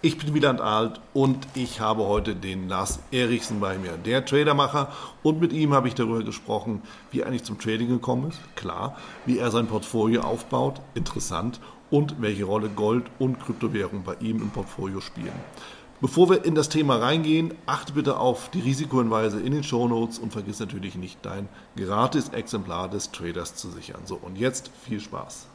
Ich bin Wieland Alt und ich habe heute den Lars Erichsen bei mir, der Tradermacher. Und mit ihm habe ich darüber gesprochen, wie er eigentlich zum Trading gekommen ist, klar, wie er sein Portfolio aufbaut, interessant, und welche Rolle Gold und Kryptowährung bei ihm im Portfolio spielen. Bevor wir in das Thema reingehen, achte bitte auf die Risikohinweise in den Shownotes und vergiss natürlich nicht, dein gratis Exemplar des Traders zu sichern. So, und jetzt viel Spaß.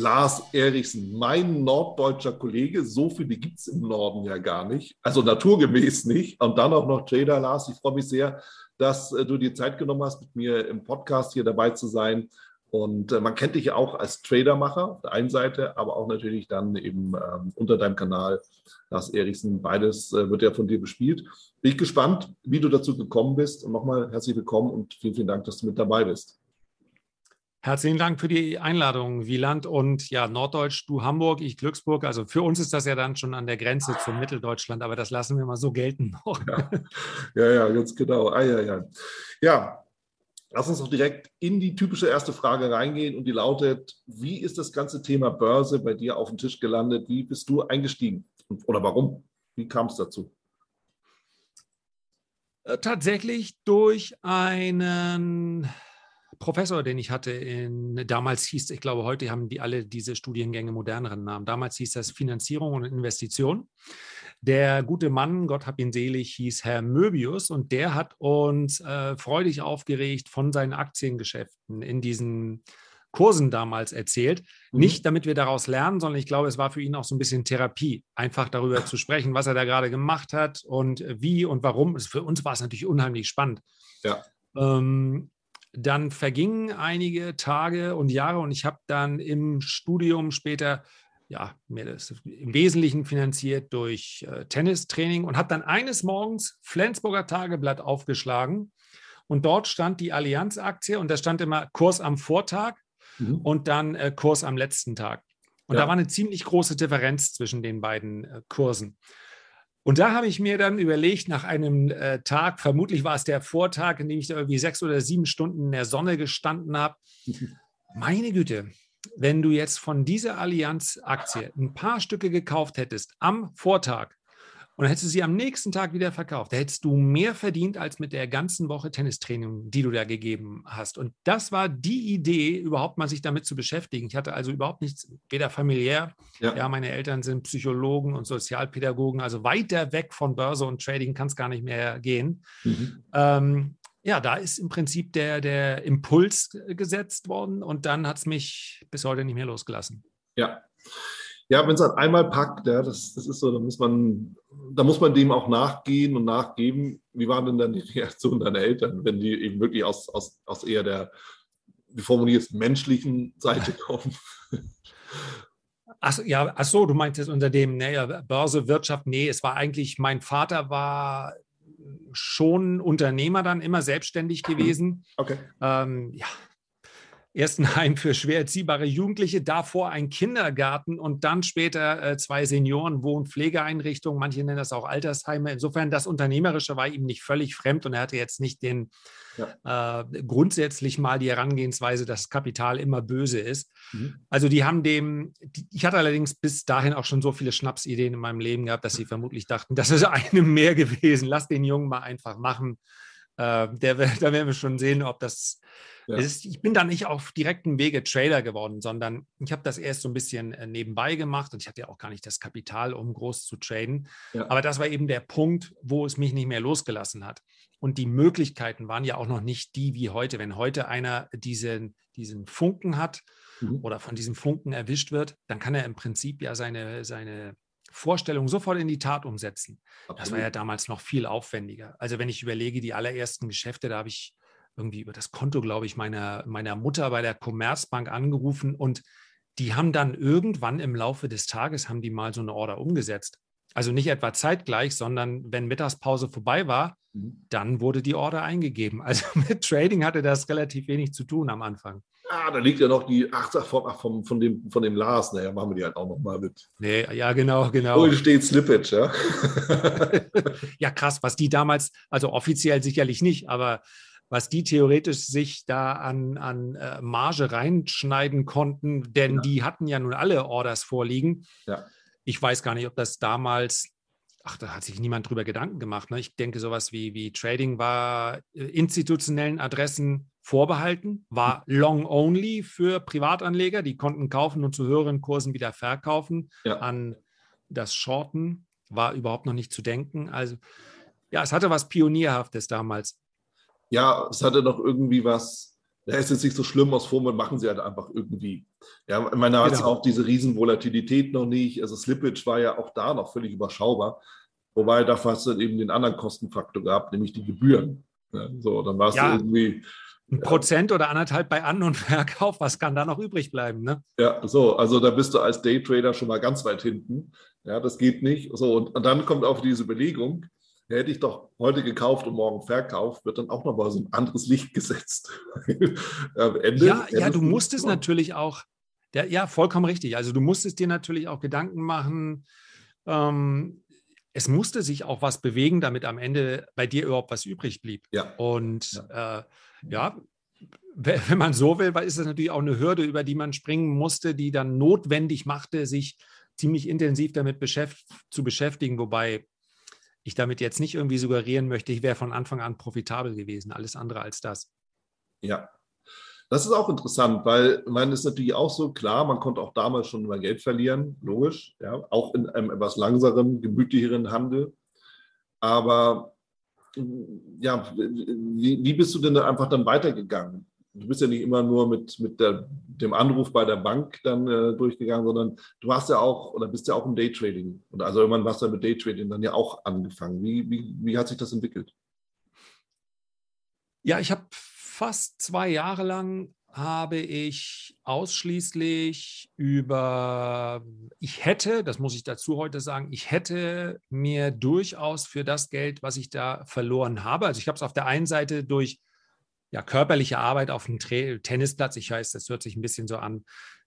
Lars Erichsen, mein norddeutscher Kollege. So viele gibt es im Norden ja gar nicht. Also naturgemäß nicht. Und dann auch noch Trader Lars. Ich freue mich sehr, dass äh, du dir Zeit genommen hast, mit mir im Podcast hier dabei zu sein. Und äh, man kennt dich ja auch als Tradermacher auf der einen Seite, aber auch natürlich dann eben ähm, unter deinem Kanal Lars Erichsen. Beides äh, wird ja von dir bespielt. Bin ich gespannt, wie du dazu gekommen bist. Und nochmal herzlich willkommen und vielen, vielen Dank, dass du mit dabei bist. Herzlichen Dank für die Einladung, Wieland. Und ja, Norddeutsch, du Hamburg, ich Glücksburg. Also für uns ist das ja dann schon an der Grenze zum Mitteldeutschland, aber das lassen wir mal so gelten. Ja, ja, ja ganz genau. Ah, ja, ja. ja, lass uns doch direkt in die typische erste Frage reingehen und die lautet, wie ist das ganze Thema Börse bei dir auf dem Tisch gelandet? Wie bist du eingestiegen oder warum? Wie kam es dazu? Äh, tatsächlich durch einen Professor, den ich hatte, in, damals hieß, ich glaube, heute haben die alle diese Studiengänge moderneren Namen. Damals hieß das Finanzierung und Investition. Der gute Mann, Gott hab ihn selig, hieß Herr Möbius und der hat uns äh, freudig aufgeregt von seinen Aktiengeschäften in diesen Kursen damals erzählt. Mhm. Nicht, damit wir daraus lernen, sondern ich glaube, es war für ihn auch so ein bisschen Therapie, einfach darüber zu sprechen, was er da gerade gemacht hat und wie und warum. Für uns war es natürlich unheimlich spannend. Ja. Ähm, dann vergingen einige Tage und Jahre und ich habe dann im Studium später ja, mir das im Wesentlichen finanziert durch äh, Tennistraining und habe dann eines Morgens Flensburger Tageblatt aufgeschlagen und dort stand die Allianz-Aktie und da stand immer Kurs am Vortag mhm. und dann äh, Kurs am letzten Tag. Und ja. da war eine ziemlich große Differenz zwischen den beiden äh, Kursen. Und da habe ich mir dann überlegt, nach einem äh, Tag, vermutlich war es der Vortag, in dem ich da irgendwie sechs oder sieben Stunden in der Sonne gestanden habe, meine Güte, wenn du jetzt von dieser Allianz-Aktie ein paar Stücke gekauft hättest am Vortag und dann hättest du sie am nächsten Tag wieder verkauft. Da hättest du mehr verdient als mit der ganzen Woche Tennistraining, die du da gegeben hast. Und das war die Idee, überhaupt mal sich damit zu beschäftigen. Ich hatte also überhaupt nichts, weder familiär, ja, ja meine Eltern sind Psychologen und Sozialpädagogen, also weiter weg von Börse und Trading kann es gar nicht mehr gehen. Mhm. Ähm, ja, da ist im Prinzip der, der Impuls gesetzt worden und dann hat es mich bis heute nicht mehr losgelassen. Ja. Ja, wenn es halt einmal packt, ja, das, das ist so, da muss man, da muss man dem auch nachgehen und nachgeben. Wie waren denn dann die Reaktionen deiner Eltern, wenn die eben wirklich aus, aus, aus eher der, wie formuliert es, menschlichen Seite kommen? Ach, ja, ach so, du meintest unter dem ne, Börse, Wirtschaft, nee, es war eigentlich, mein Vater war schon Unternehmer dann, immer selbstständig gewesen. Okay. Ähm, ja, erst ein Heim für schwer erziehbare Jugendliche, davor ein Kindergarten und dann später äh, zwei Senioren, Wohn- Pflegeeinrichtungen. Manche nennen das auch Altersheime. Insofern, das Unternehmerische war ihm nicht völlig fremd und er hatte jetzt nicht den ja. äh, grundsätzlich mal die Herangehensweise, dass Kapital immer böse ist. Mhm. Also die haben dem, die, ich hatte allerdings bis dahin auch schon so viele Schnapsideen in meinem Leben gehabt, dass sie vermutlich dachten, das ist eine mehr gewesen. Lass den Jungen mal einfach machen. Äh, der, da werden wir schon sehen, ob das ja. Ist, ich bin da nicht auf direktem Wege Trader geworden, sondern ich habe das erst so ein bisschen äh, nebenbei gemacht und ich hatte ja auch gar nicht das Kapital, um groß zu traden. Ja. Aber das war eben der Punkt, wo es mich nicht mehr losgelassen hat. Und die Möglichkeiten waren ja auch noch nicht die wie heute. Wenn heute einer diesen, diesen Funken hat mhm. oder von diesem Funken erwischt wird, dann kann er im Prinzip ja seine, seine Vorstellung sofort in die Tat umsetzen. Absolut. Das war ja damals noch viel aufwendiger. Also wenn ich überlege, die allerersten Geschäfte, da habe ich irgendwie über das Konto, glaube ich, meiner, meiner Mutter bei der Commerzbank angerufen und die haben dann irgendwann im Laufe des Tages, haben die mal so eine Order umgesetzt. Also nicht etwa zeitgleich, sondern wenn Mittagspause vorbei war, mhm. dann wurde die Order eingegeben. Also mit Trading hatte das relativ wenig zu tun am Anfang. Ah, da liegt ja noch die, ach, ach von, von, dem, von dem Lars, naja, machen wir die halt auch nochmal mit. Nee, ja, genau, genau. Oh, steht Slippage, ja. ja, krass, was die damals, also offiziell sicherlich nicht, aber was die theoretisch sich da an, an äh, Marge reinschneiden konnten, denn ja. die hatten ja nun alle Orders vorliegen. Ja. Ich weiß gar nicht, ob das damals, ach, da hat sich niemand drüber Gedanken gemacht. Ne? Ich denke, sowas wie, wie Trading war äh, institutionellen Adressen vorbehalten, war hm. long only für Privatanleger, die konnten kaufen und zu höheren Kursen wieder verkaufen. Ja. An das Shorten war überhaupt noch nicht zu denken. Also ja, es hatte was Pionierhaftes damals ja, es hatte noch irgendwie was, da ist jetzt nicht so schlimm aus Formen, machen sie halt einfach irgendwie. Ja, ich meine, da genau. hat auch diese Riesenvolatilität noch nicht. Also Slippage war ja auch da noch völlig überschaubar. Wobei da fast dann eben den anderen Kostenfaktor gab, nämlich die Gebühren. Ja, so, dann war es ja. irgendwie. Ein Prozent oder anderthalb bei An- und Verkauf, was kann da noch übrig bleiben? Ne? Ja, so, also da bist du als Daytrader schon mal ganz weit hinten. Ja, das geht nicht. So, und, und dann kommt auch diese Überlegung, hätte ich doch heute gekauft und morgen verkauft, wird dann auch nochmal so ein anderes Licht gesetzt. Ende, ja, ja, du musstest natürlich auch, der, ja, vollkommen richtig. Also du musstest dir natürlich auch Gedanken machen. Ähm, es musste sich auch was bewegen, damit am Ende bei dir überhaupt was übrig blieb. Ja. Und ja, äh, ja wenn man so will, ist das natürlich auch eine Hürde, über die man springen musste, die dann notwendig machte, sich ziemlich intensiv damit beschäft zu beschäftigen, wobei ich damit jetzt nicht irgendwie suggerieren möchte, ich wäre von Anfang an profitabel gewesen. Alles andere als das. Ja, das ist auch interessant, weil man ist natürlich auch so klar, man konnte auch damals schon mal Geld verlieren, logisch, ja, auch in einem etwas langsameren, gemütlicheren Handel. Aber ja, wie, wie bist du denn einfach dann weitergegangen? du bist ja nicht immer nur mit, mit der, dem Anruf bei der Bank dann äh, durchgegangen, sondern du warst ja auch oder bist ja auch im Daytrading. Und also irgendwann warst du ja mit Daytrading dann ja auch angefangen. Wie, wie, wie hat sich das entwickelt? Ja, ich habe fast zwei Jahre lang habe ich ausschließlich über, ich hätte, das muss ich dazu heute sagen, ich hätte mir durchaus für das Geld, was ich da verloren habe, also ich habe es auf der einen Seite durch ja, körperliche Arbeit auf dem Tra Tennisplatz. Ich weiß, das hört sich ein bisschen so an.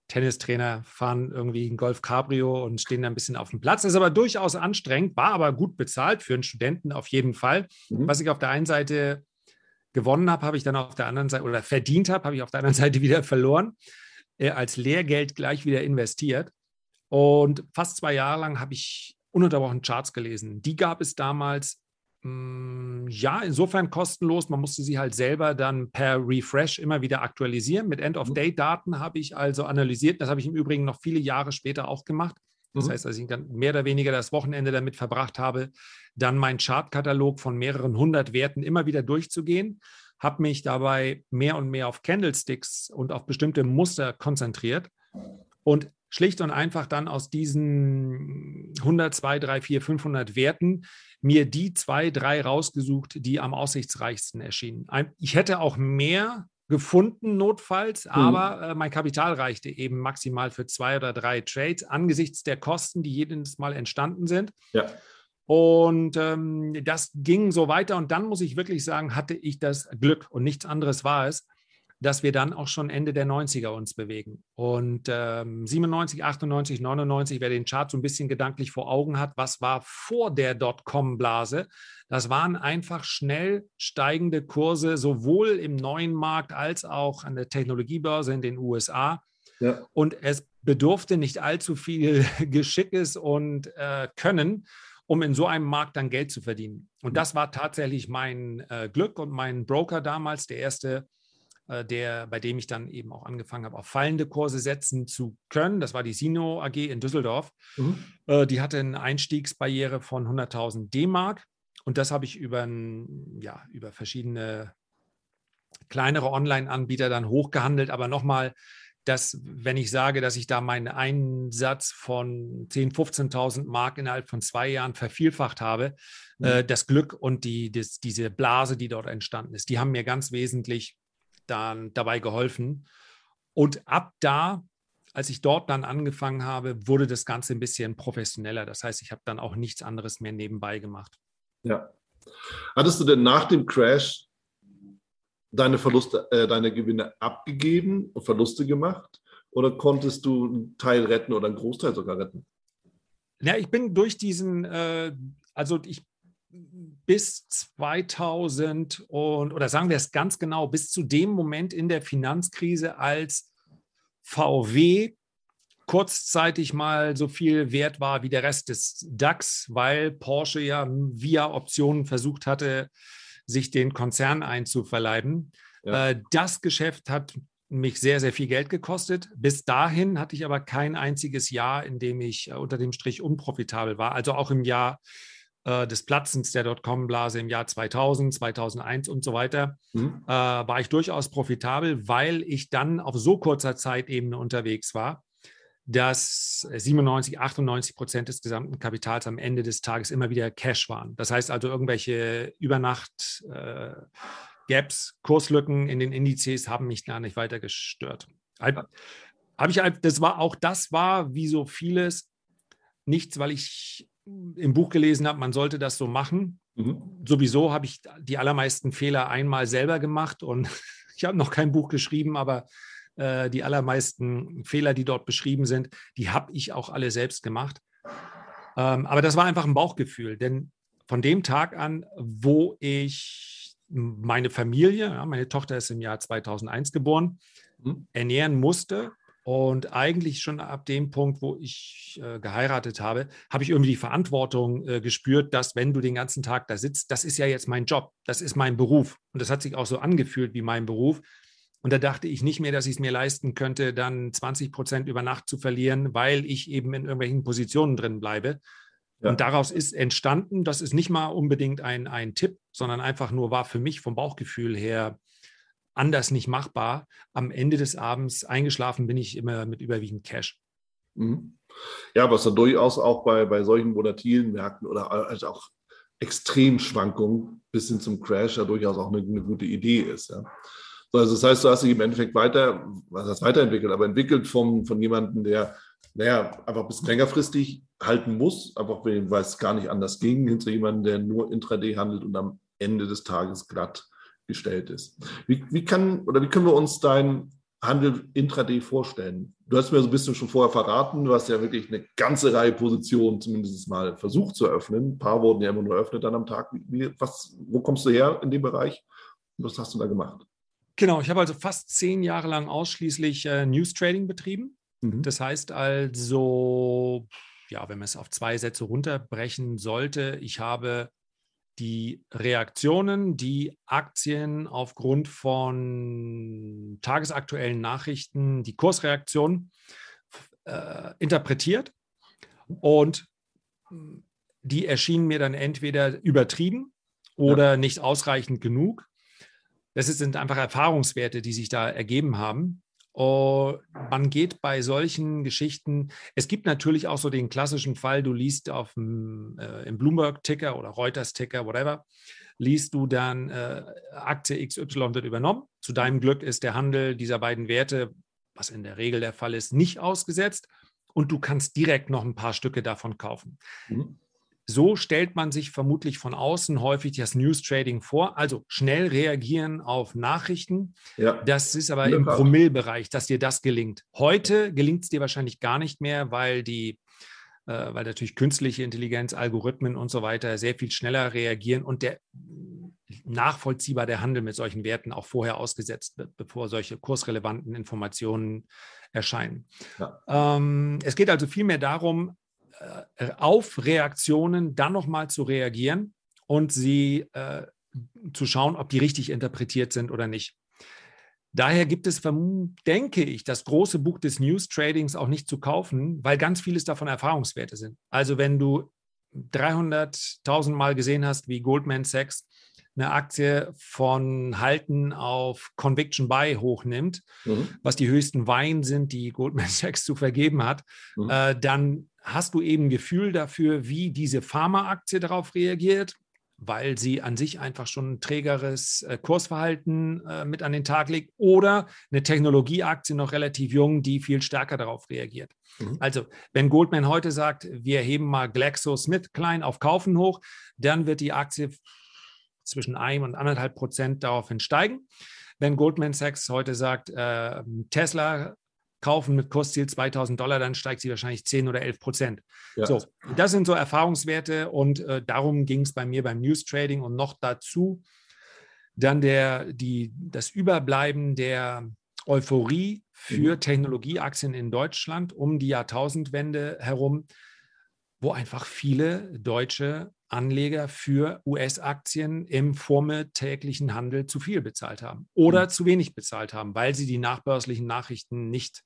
Tennistrainer fahren irgendwie ein Golf Cabrio und stehen da ein bisschen auf dem Platz. Das ist aber durchaus anstrengend, war aber gut bezahlt für einen Studenten auf jeden Fall. Mhm. Was ich auf der einen Seite gewonnen habe, habe ich dann auf der anderen Seite oder verdient habe, habe ich auf der anderen Seite wieder verloren, äh, als Lehrgeld gleich wieder investiert. Und fast zwei Jahre lang habe ich ununterbrochen Charts gelesen. Die gab es damals hm, ja, insofern kostenlos. Man musste sie halt selber dann per Refresh immer wieder aktualisieren. Mit End-of-Day-Daten habe ich also analysiert. Das habe ich im Übrigen noch viele Jahre später auch gemacht. Das mhm. heißt, dass ich dann mehr oder weniger das Wochenende damit verbracht habe, dann meinen Chartkatalog von mehreren hundert Werten immer wieder durchzugehen, habe mich dabei mehr und mehr auf Candlesticks und auf bestimmte Muster konzentriert und schlicht und einfach dann aus diesen 100, 2, 3, 4, 500 Werten mir die zwei, drei rausgesucht, die am aussichtsreichsten erschienen. Ich hätte auch mehr gefunden, notfalls, mhm. aber äh, mein Kapital reichte eben maximal für zwei oder drei Trades angesichts der Kosten, die jedes Mal entstanden sind. Ja. Und ähm, das ging so weiter. Und dann muss ich wirklich sagen, hatte ich das Glück und nichts anderes war es, dass wir dann auch schon Ende der 90er uns bewegen. Und ähm, 97, 98, 99, wer den Chart so ein bisschen gedanklich vor Augen hat, was war vor der Dotcom-Blase? Das waren einfach schnell steigende Kurse, sowohl im neuen Markt als auch an der Technologiebörse in den USA. Ja. Und es bedurfte nicht allzu viel Geschickes und äh, Können, um in so einem Markt dann Geld zu verdienen. Und das war tatsächlich mein äh, Glück und mein Broker damals, der erste der, bei dem ich dann eben auch angefangen habe, auf fallende Kurse setzen zu können. Das war die Sino AG in Düsseldorf. Mhm. Äh, die hatte eine Einstiegsbarriere von 100.000 D-Mark. Und das habe ich über, ja, über verschiedene kleinere Online-Anbieter dann hochgehandelt. Aber nochmal, dass, wenn ich sage, dass ich da meinen Einsatz von 10.000, 15.000 Mark innerhalb von zwei Jahren vervielfacht habe, mhm. äh, das Glück und die, das, diese Blase, die dort entstanden ist, die haben mir ganz wesentlich dann dabei geholfen. Und ab da, als ich dort dann angefangen habe, wurde das Ganze ein bisschen professioneller. Das heißt, ich habe dann auch nichts anderes mehr nebenbei gemacht. Ja. Hattest du denn nach dem Crash deine Verluste, äh, deine Gewinne abgegeben und Verluste gemacht? Oder konntest du einen Teil retten oder einen Großteil sogar retten? Ja, ich bin durch diesen, äh, also ich bis 2000 und, oder sagen wir es ganz genau, bis zu dem Moment in der Finanzkrise, als VW kurzzeitig mal so viel wert war wie der Rest des DAX, weil Porsche ja via Optionen versucht hatte, sich den Konzern einzuverleiben. Ja. Äh, das Geschäft hat mich sehr, sehr viel Geld gekostet. Bis dahin hatte ich aber kein einziges Jahr, in dem ich äh, unter dem Strich unprofitabel war. Also auch im Jahr äh, des Platzens der Dotcom-Blase im Jahr 2000, 2001 und so weiter, mhm. war ich durchaus profitabel, weil ich dann auf so kurzer Zeitebene unterwegs war dass 97, 98 Prozent des gesamten Kapitals am Ende des Tages immer wieder Cash waren. Das heißt also, irgendwelche Übernacht-Gaps, äh, Kurslücken in den Indizes haben mich gar nicht weiter gestört. Habe ich, das war auch das war wie so vieles nichts, weil ich im Buch gelesen habe, man sollte das so machen. Mhm. Sowieso habe ich die allermeisten Fehler einmal selber gemacht und ich habe noch kein Buch geschrieben, aber äh, die allermeisten Fehler, die dort beschrieben sind, die habe ich auch alle selbst gemacht. Ähm, aber das war einfach ein Bauchgefühl, denn von dem Tag an, wo ich meine Familie, ja, meine Tochter ist im Jahr 2001 geboren, mhm. ernähren musste, und eigentlich schon ab dem Punkt, wo ich äh, geheiratet habe, habe ich irgendwie die Verantwortung äh, gespürt, dass wenn du den ganzen Tag da sitzt, das ist ja jetzt mein Job, das ist mein Beruf. Und das hat sich auch so angefühlt wie mein Beruf. Und da dachte ich nicht mehr, dass ich es mir leisten könnte, dann 20 Prozent über Nacht zu verlieren, weil ich eben in irgendwelchen Positionen drin bleibe. Ja. Und daraus ist entstanden, das ist nicht mal unbedingt ein, ein Tipp, sondern einfach nur war für mich vom Bauchgefühl her anders nicht machbar. Am Ende des Abends eingeschlafen bin ich immer mit überwiegend Cash. Mhm. Ja, was dann durchaus auch bei, bei solchen volatilen Märkten oder also auch Extremschwankungen bis hin zum Crash ja durchaus auch eine, eine gute Idee ist. Ja. Also das heißt, du hast dich im Endeffekt weiter, was heißt weiterentwickelt, aber entwickelt vom, von jemandem, der, naja, einfach ein bisschen längerfristig halten muss, einfach weil es gar nicht anders ging, hin zu jemandem, der nur Intraday handelt und am Ende des Tages glatt gestellt ist. Wie, wie kann oder wie können wir uns dein Handel Intraday vorstellen? Du hast mir so ein bisschen schon vorher verraten, du hast ja wirklich eine ganze Reihe Positionen zumindest mal versucht zu öffnen. Ein paar wurden ja immer nur eröffnet dann am Tag. Wie, was, wo kommst du her in dem Bereich? Was hast du da gemacht? Genau, ich habe also fast zehn Jahre lang ausschließlich äh, News Trading betrieben. Mhm. Das heißt also, ja, wenn man es auf zwei Sätze runterbrechen sollte, ich habe die Reaktionen, die Aktien aufgrund von tagesaktuellen Nachrichten, die Kursreaktionen äh, interpretiert und die erschienen mir dann entweder übertrieben oder ja. nicht ausreichend genug das sind einfach Erfahrungswerte, die sich da ergeben haben. Und man geht bei solchen Geschichten, es gibt natürlich auch so den klassischen Fall, du liest auf dem, äh, im Bloomberg-Ticker oder Reuters-Ticker, whatever, liest du dann, äh, Aktie XY wird übernommen. Zu deinem Glück ist der Handel dieser beiden Werte, was in der Regel der Fall ist, nicht ausgesetzt und du kannst direkt noch ein paar Stücke davon kaufen. Mhm. So stellt man sich vermutlich von außen häufig das News Trading vor, also schnell reagieren auf Nachrichten. Ja. Das ist aber im Promillbereich, dass dir das gelingt. Heute gelingt es dir wahrscheinlich gar nicht mehr, weil die äh, weil natürlich künstliche Intelligenz, Algorithmen und so weiter sehr viel schneller reagieren und der nachvollziehbar der Handel mit solchen Werten auch vorher ausgesetzt wird, bevor solche kursrelevanten Informationen erscheinen. Ja. Ähm, es geht also vielmehr darum, auf Reaktionen dann nochmal zu reagieren und sie äh, zu schauen, ob die richtig interpretiert sind oder nicht. Daher gibt es, denke ich, das große Buch des News Tradings auch nicht zu kaufen, weil ganz vieles davon Erfahrungswerte sind. Also wenn du 300.000 Mal gesehen hast, wie Goldman Sachs eine Aktie von Halten auf Conviction Buy hochnimmt, mhm. was die höchsten Wein sind, die Goldman Sachs zu vergeben hat, mhm. äh, dann hast du eben ein Gefühl dafür, wie diese Pharmaaktie darauf reagiert, weil sie an sich einfach schon ein trägeres äh, Kursverhalten äh, mit an den Tag legt oder eine Technologieaktie noch relativ jung, die viel stärker darauf reagiert. Mhm. Also, wenn Goldman heute sagt, wir heben mal GlaxoSmithKline auf Kaufen hoch, dann wird die Aktie zwischen 1 und 1,5 Prozent daraufhin steigen. Wenn Goldman Sachs heute sagt, äh, Tesla kaufen mit Kursziel 2000 Dollar, dann steigt sie wahrscheinlich 10 oder 11 Prozent. Ja. So, das sind so Erfahrungswerte und äh, darum ging es bei mir beim News Trading und noch dazu dann der, die, das Überbleiben der Euphorie für mhm. Technologieaktien in Deutschland um die Jahrtausendwende herum, wo einfach viele deutsche Anleger für US-Aktien im vormittäglichen Handel zu viel bezahlt haben oder mhm. zu wenig bezahlt haben, weil sie die nachbörslichen Nachrichten nicht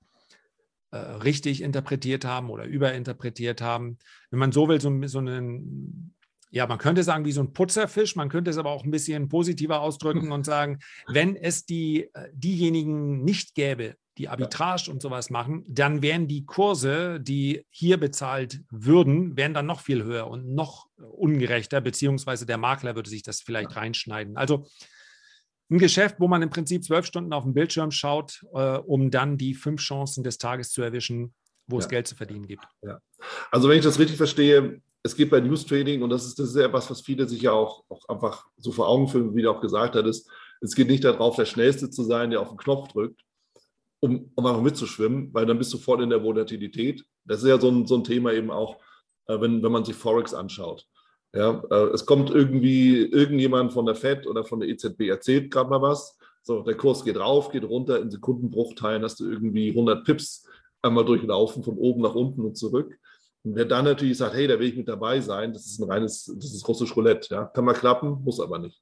äh, richtig interpretiert haben oder überinterpretiert haben. Wenn man so will, so, so einen, ja, man könnte sagen, wie so ein Putzerfisch, man könnte es aber auch ein bisschen positiver ausdrücken und sagen, wenn es die, äh, diejenigen nicht gäbe, die Arbitrage und sowas machen, dann wären die Kurse, die hier bezahlt würden, wären dann noch viel höher und noch ungerechter, beziehungsweise der Makler würde sich das vielleicht reinschneiden. Also ein Geschäft, wo man im Prinzip zwölf Stunden auf den Bildschirm schaut, äh, um dann die fünf Chancen des Tages zu erwischen, wo ja. es Geld zu verdienen gibt. Ja. Also wenn ich das richtig verstehe, es geht bei News Trading und das ist, das ist ja etwas, was viele sich ja auch, auch einfach so vor Augen führen, wie du auch gesagt hattest. Es geht nicht darauf, der Schnellste zu sein, der auf den Knopf drückt, um, um einfach mitzuschwimmen, weil dann bist du voll in der Volatilität. Das ist ja so ein, so ein Thema eben auch, äh, wenn, wenn man sich Forex anschaut. Ja, äh, es kommt irgendwie irgendjemand von der FED oder von der EZB erzählt gerade mal was. So, der Kurs geht rauf, geht runter, in Sekundenbruchteilen hast du irgendwie 100 Pips einmal durchlaufen, von oben nach unten und zurück. Und wer dann natürlich sagt, hey, da will ich mit dabei sein, das ist ein reines, das ist russisch Roulette. Ja? Kann mal klappen, muss aber nicht.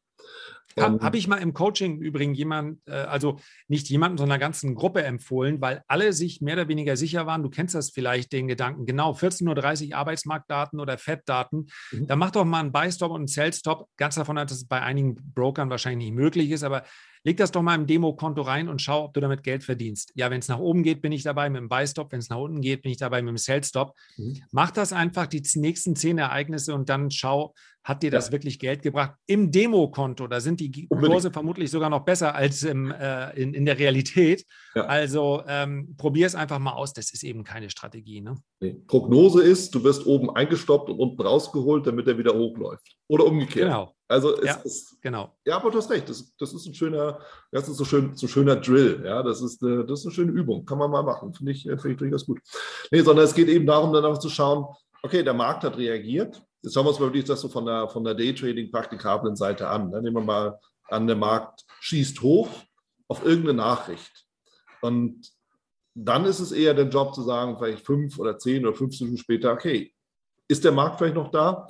Habe hab ich mal im Coaching übrigens jemand, äh, also nicht jemanden, sondern einer ganzen Gruppe empfohlen, weil alle sich mehr oder weniger sicher waren, du kennst das vielleicht, den Gedanken, genau, 14.30 Uhr Arbeitsmarktdaten oder FED-Daten, mhm. da mach doch mal einen Buy-Stop und einen Sell-Stop, ganz davon, dass es bei einigen Brokern wahrscheinlich nicht möglich ist, aber leg das doch mal im Demokonto rein und schau, ob du damit Geld verdienst. Ja, wenn es nach oben geht, bin ich dabei mit dem Buy-Stop, wenn es nach unten geht, bin ich dabei mit dem Sell-Stop. Mhm. Mach das einfach die nächsten zehn Ereignisse und dann schau, hat dir das ja. wirklich Geld gebracht? Im Demokonto, da sind die Kurse vermutlich sogar noch besser als im, äh, in, in der Realität. Ja. Also ähm, probier es einfach mal aus. Das ist eben keine Strategie. Ne? Nee. Prognose ist, du wirst oben eingestoppt und unten rausgeholt, damit er wieder hochläuft. Oder umgekehrt. Genau. Also es ja, ist, genau. Ja, aber du hast recht. Das, das ist ein schöner, das ist so schön, so schöner Drill. Ja, das ist, eine, das ist eine schöne Übung. Kann man mal machen. Finde ich, find ich durchaus gut. Nee, sondern es geht eben darum, dann auch zu schauen, okay, der Markt hat reagiert. Jetzt schauen wir uns mal wirklich das so von der, von der Daytrading-praktikablen Seite an. Dann nehmen wir mal an, der Markt schießt hoch auf irgendeine Nachricht. Und dann ist es eher der Job zu sagen, vielleicht fünf oder zehn oder 15 Minuten später, okay, ist der Markt vielleicht noch da?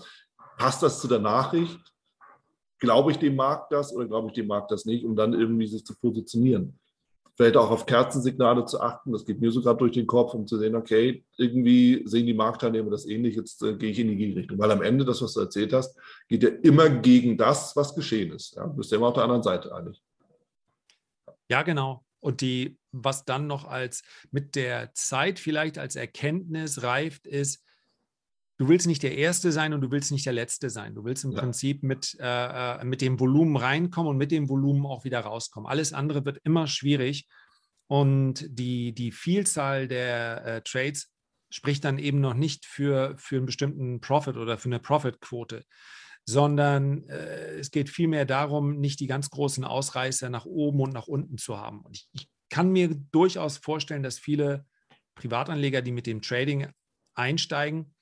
Passt das zu der Nachricht? Glaube ich dem Markt das oder glaube ich dem Markt das nicht, um dann irgendwie sich zu positionieren? vielleicht auch auf Kerzensignale zu achten. Das geht mir sogar durch den Kopf, um zu sehen, okay, irgendwie sehen die Marktteilnehmer das ähnlich, jetzt äh, gehe ich in die Gegenrichtung. Weil am Ende, das, was du erzählt hast, geht ja immer gegen das, was geschehen ist. Ja? Du bist ja immer auf der anderen Seite eigentlich. Ja, genau. Und die, was dann noch als mit der Zeit vielleicht als Erkenntnis reift, ist, du willst nicht der Erste sein und du willst nicht der Letzte sein. Du willst im ja. Prinzip mit, äh, äh, mit dem Volumen reinkommen und mit dem Volumen auch wieder rauskommen. Alles andere wird immer schwierig. Und die, die Vielzahl der äh, Trades spricht dann eben noch nicht für, für einen bestimmten Profit oder für eine Profitquote, sondern äh, es geht vielmehr darum, nicht die ganz großen Ausreißer nach oben und nach unten zu haben. Und ich, ich kann mir durchaus vorstellen, dass viele Privatanleger, die mit dem Trading einsteigen,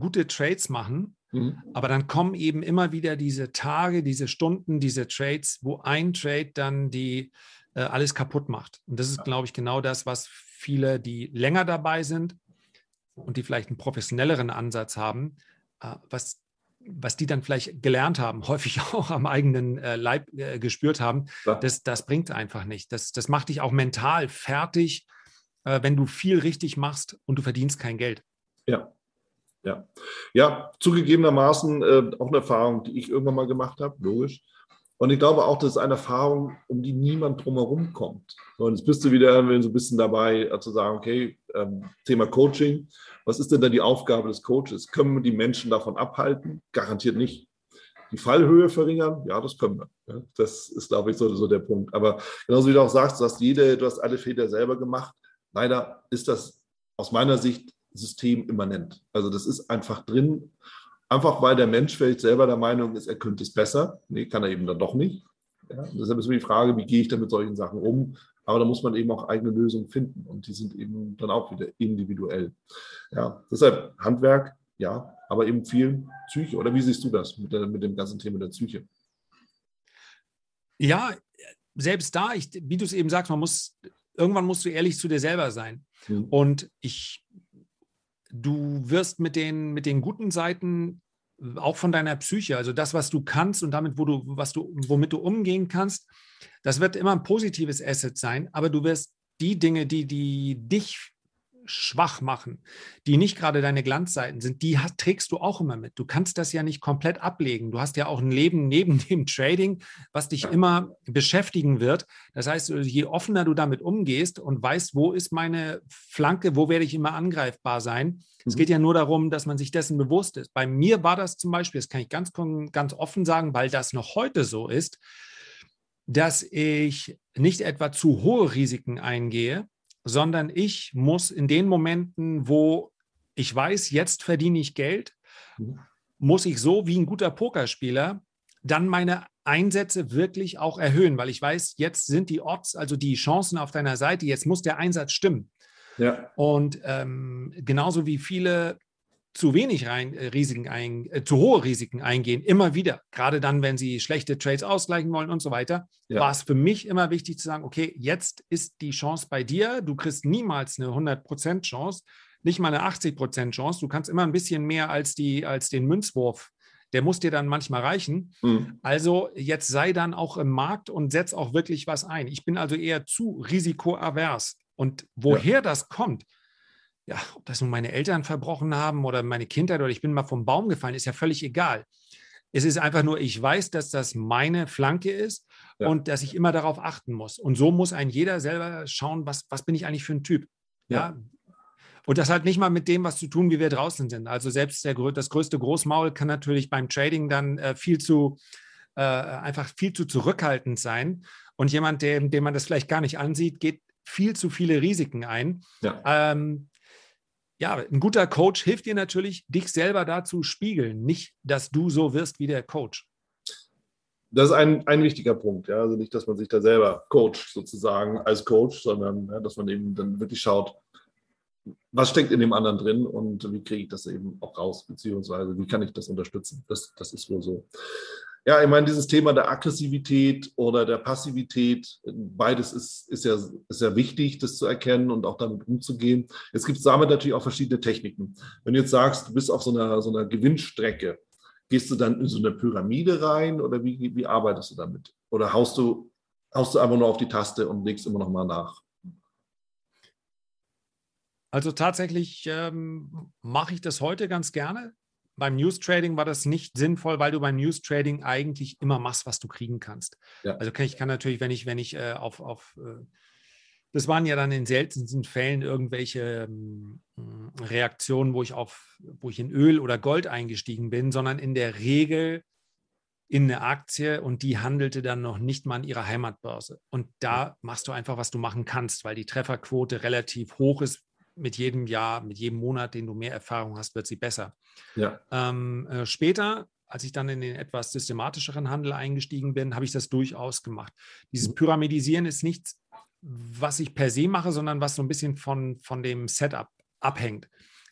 gute Trades machen, mhm. aber dann kommen eben immer wieder diese Tage, diese Stunden, diese Trades, wo ein Trade dann die äh, alles kaputt macht. Und das ist, glaube ich, genau das, was viele, die länger dabei sind und die vielleicht einen professionelleren Ansatz haben, äh, was was die dann vielleicht gelernt haben, häufig auch am eigenen äh, Leib äh, gespürt haben, ja. das, das bringt einfach nicht. Das, das macht dich auch mental fertig, äh, wenn du viel richtig machst und du verdienst kein Geld. Ja, ja, ja zugegebenermaßen äh, auch eine Erfahrung, die ich irgendwann mal gemacht habe, logisch. Und ich glaube auch, das ist eine Erfahrung, um die niemand drumherum kommt. Und jetzt bist du wieder so ein bisschen dabei, äh, zu sagen, okay, ähm, Thema Coaching, was ist denn dann die Aufgabe des Coaches? Können wir die Menschen davon abhalten? Garantiert nicht. Die Fallhöhe verringern? Ja, das können wir. das ist, glaube ich, so, so der Punkt. Aber genauso wie du auch sagst, du hast jede, du hast alle Fehler selber gemacht. Leider ist das aus meiner Sicht systemimmanent. Also das ist einfach drin, einfach weil der Mensch vielleicht selber der Meinung ist, er könnte es besser. Nee, kann er eben dann doch nicht. Ja, deshalb ist mir die Frage, wie gehe ich dann mit solchen Sachen um? Aber da muss man eben auch eigene Lösungen finden und die sind eben dann auch wieder individuell. Ja, deshalb Handwerk, ja, aber eben viel Psyche. Oder wie siehst du das mit, der, mit dem ganzen Thema der Psyche? Ja, selbst da, ich, wie du es eben sagst, man muss, irgendwann musst du ehrlich zu dir selber sein. Mhm. Und ich, du wirst mit den, mit den guten Seiten auch von deiner Psyche, also das, was du kannst und damit, wo du, was du, womit du umgehen kannst, das wird immer ein positives Asset sein, aber du wirst die Dinge, die, die dich schwach machen, die nicht gerade deine Glanzseiten sind, die hast, trägst du auch immer mit. Du kannst das ja nicht komplett ablegen. Du hast ja auch ein Leben neben dem Trading, was dich immer beschäftigen wird. Das heißt, je offener du damit umgehst und weißt, wo ist meine Flanke, wo werde ich immer angreifbar sein. Mhm. Es geht ja nur darum, dass man sich dessen bewusst ist. Bei mir war das zum Beispiel, das kann ich ganz, ganz offen sagen, weil das noch heute so ist, dass ich nicht etwa zu hohe Risiken eingehe, sondern ich muss in den Momenten, wo ich weiß, jetzt verdiene ich Geld, mhm. muss ich so wie ein guter Pokerspieler dann meine Einsätze wirklich auch erhöhen, weil ich weiß, jetzt sind die Odds, also die Chancen auf deiner Seite, jetzt muss der Einsatz stimmen. Ja. Und ähm, genauso wie viele zu wenig rein, äh, Risiken ein, äh, zu hohe Risiken eingehen, immer wieder, gerade dann, wenn sie schlechte Trades ausgleichen wollen und so weiter, ja. war es für mich immer wichtig zu sagen, okay, jetzt ist die Chance bei dir, du kriegst niemals eine 100% Chance, nicht mal eine 80% Chance, du kannst immer ein bisschen mehr als, die, als den Münzwurf der muss dir dann manchmal reichen. Mhm. Also jetzt sei dann auch im Markt und setz auch wirklich was ein. Ich bin also eher zu risikoavers. Und woher ja. das kommt, ja, ob das nun meine Eltern verbrochen haben oder meine Kindheit oder ich bin mal vom Baum gefallen, ist ja völlig egal. Es ist einfach nur, ich weiß, dass das meine Flanke ist ja. und dass ich immer darauf achten muss. Und so muss ein jeder selber schauen, was, was bin ich eigentlich für ein Typ. Ja. ja. Und das hat nicht mal mit dem was zu tun, wie wir draußen sind. Also selbst der, das größte Großmaul kann natürlich beim Trading dann äh, viel zu, äh, einfach viel zu zurückhaltend sein. Und jemand, dem, dem man das vielleicht gar nicht ansieht, geht viel zu viele Risiken ein. Ja. Ähm, ja, ein guter Coach hilft dir natürlich, dich selber dazu spiegeln, nicht, dass du so wirst wie der Coach. Das ist ein, ein wichtiger Punkt. Ja? Also nicht, dass man sich da selber coacht, sozusagen als Coach, sondern ja, dass man eben dann wirklich schaut, was steckt in dem anderen drin und wie kriege ich das eben auch raus, beziehungsweise wie kann ich das unterstützen. Das, das ist wohl so. Ja, ich meine, dieses Thema der Aggressivität oder der Passivität, beides ist, ist, ja, ist ja wichtig, das zu erkennen und auch damit umzugehen. Jetzt gibt es damit natürlich auch verschiedene Techniken. Wenn du jetzt sagst, du bist auf so einer, so einer Gewinnstrecke, gehst du dann in so eine Pyramide rein oder wie, wie arbeitest du damit? Oder haust du, haust du einfach nur auf die Taste und legst immer noch mal nach? Also tatsächlich ähm, mache ich das heute ganz gerne beim News Trading war das nicht sinnvoll, weil du beim News Trading eigentlich immer machst, was du kriegen kannst. Ja. Also kann ich kann natürlich, wenn ich, wenn ich äh, auf, auf äh, das waren ja dann in seltensten Fällen irgendwelche ähm, Reaktionen, wo ich auf, wo ich in Öl oder Gold eingestiegen bin, sondern in der Regel in eine Aktie und die handelte dann noch nicht mal an ihrer Heimatbörse. Und da machst du einfach, was du machen kannst, weil die Trefferquote relativ hoch ist mit jedem Jahr, mit jedem Monat, den du mehr Erfahrung hast, wird sie besser. Ja. Ähm, äh, später, als ich dann in den etwas systematischeren Handel eingestiegen bin, habe ich das durchaus gemacht. Dieses mhm. Pyramidisieren ist nichts, was ich per se mache, sondern was so ein bisschen von, von dem Setup abhängt.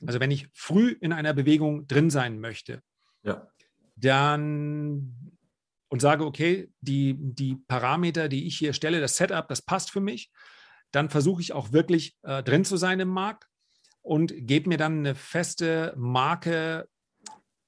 Also wenn ich früh in einer Bewegung drin sein möchte, ja. dann und sage, okay, die, die Parameter, die ich hier stelle, das Setup, das passt für mich, dann versuche ich auch wirklich äh, drin zu sein im Markt und gebe mir dann eine feste Marke,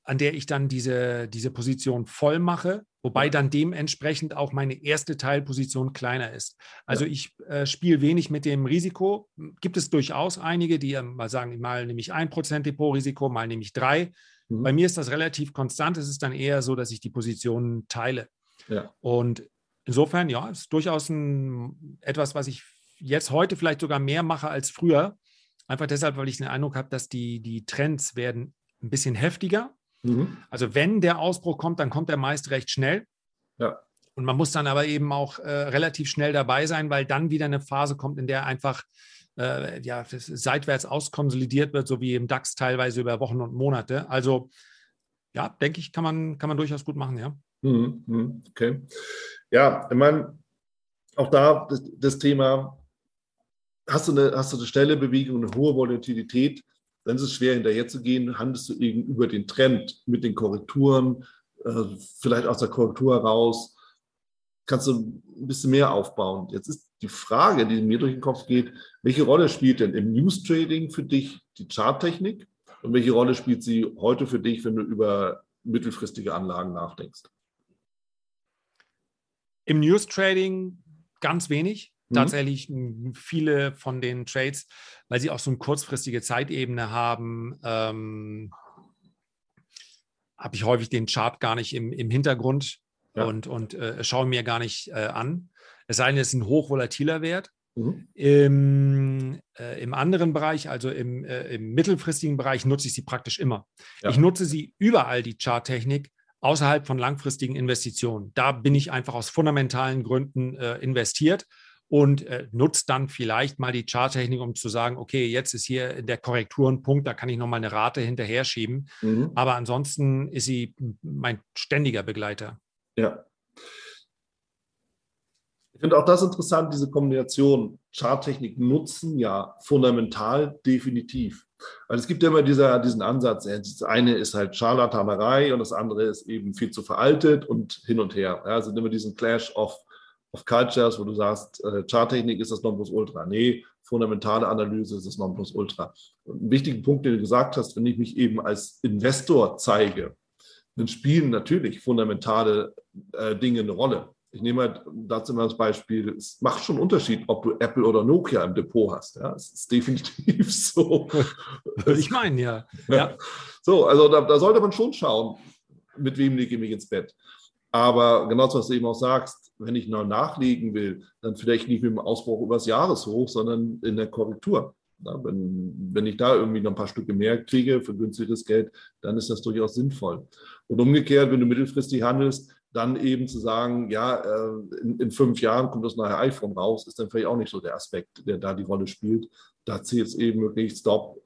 an der ich dann diese, diese Position voll mache, wobei dann dementsprechend auch meine erste Teilposition kleiner ist. Also ja. ich äh, spiele wenig mit dem Risiko. Gibt es durchaus einige, die mal sagen, mal nehme ich ein Prozent Depotrisiko, mal nehme ich drei. Mhm. Bei mir ist das relativ konstant. Es ist dann eher so, dass ich die Positionen teile. Ja. Und insofern, ja, ist durchaus ein, etwas, was ich jetzt heute vielleicht sogar mehr mache als früher. Einfach deshalb, weil ich den Eindruck habe, dass die, die Trends werden ein bisschen heftiger. Mhm. Also wenn der Ausbruch kommt, dann kommt er meist recht schnell. Ja. Und man muss dann aber eben auch äh, relativ schnell dabei sein, weil dann wieder eine Phase kommt, in der einfach äh, ja, seitwärts auskonsolidiert wird, so wie im DAX teilweise über Wochen und Monate. Also ja, denke ich, kann man, kann man durchaus gut machen, ja. Mhm, mhm, okay. Ja, ich meine, auch da das, das, Thema, hast du, eine, hast du eine schnelle Bewegung, eine hohe Volatilität, dann ist es schwer hinterher zu gehen, handelst du gegenüber den Trend mit den Korrekturen, äh, vielleicht aus der Korrektur heraus, kannst du ein bisschen mehr aufbauen. Jetzt ist die Frage, die mir durch den Kopf geht, welche Rolle spielt denn im News Trading für dich die Charttechnik und welche Rolle spielt sie heute für dich, wenn du über mittelfristige Anlagen nachdenkst? Im News Trading ganz wenig. Mhm. Tatsächlich viele von den Trades, weil sie auch so eine kurzfristige Zeitebene haben, ähm, habe ich häufig den Chart gar nicht im, im Hintergrund ja. und, und äh, schaue mir gar nicht äh, an. Es sei denn, es ist ein hochvolatiler Wert. Mhm. Im, äh, Im anderen Bereich, also im, äh, im, mittelfristigen Bereich, nutze ich sie praktisch immer. Ja. Ich nutze sie überall, die Charttechnik, außerhalb von langfristigen Investitionen. Da bin ich einfach aus fundamentalen Gründen äh, investiert und äh, nutze dann vielleicht mal die Charttechnik, um zu sagen, okay, jetzt ist hier der Korrekturenpunkt, da kann ich nochmal eine Rate hinterher schieben. Mhm. Aber ansonsten ist sie mein ständiger Begleiter. Ja. Ich finde auch das interessant, diese Kombination Charttechnik nutzen, ja, fundamental definitiv. Weil es gibt ja immer dieser, diesen Ansatz, das eine ist halt Scharlatanerei und das andere ist eben viel zu veraltet und hin und her. Ja, also immer diesen Clash of, of Cultures, wo du sagst, äh, Charttechnik ist das Nonplusultra. Nee, fundamentale Analyse ist das Nonplusultra. Und ein wichtiger Punkt, den du gesagt hast, wenn ich mich eben als Investor zeige, dann spielen natürlich fundamentale äh, Dinge eine Rolle. Ich nehme halt dazu mal das Beispiel, es macht schon einen Unterschied, ob du Apple oder Nokia im Depot hast. Ja, es ist definitiv so. ich meine, ja. ja. So, also da, da, sollte man schon schauen, mit wem lege ich mich ins Bett. Aber genauso, was du eben auch sagst, wenn ich noch nachlegen will, dann vielleicht nicht mit dem Ausbruch übers Jahreshoch, sondern in der Korrektur. Ja, wenn, wenn ich da irgendwie noch ein paar Stücke mehr kriege für günstiges Geld, dann ist das durchaus sinnvoll. Und umgekehrt, wenn du mittelfristig handelst, dann eben zu sagen, ja, äh, in, in, fünf Jahren kommt das neue iPhone raus, ist dann vielleicht auch nicht so der Aspekt, der da die Rolle spielt. Da zählt es eben wirklich Stop,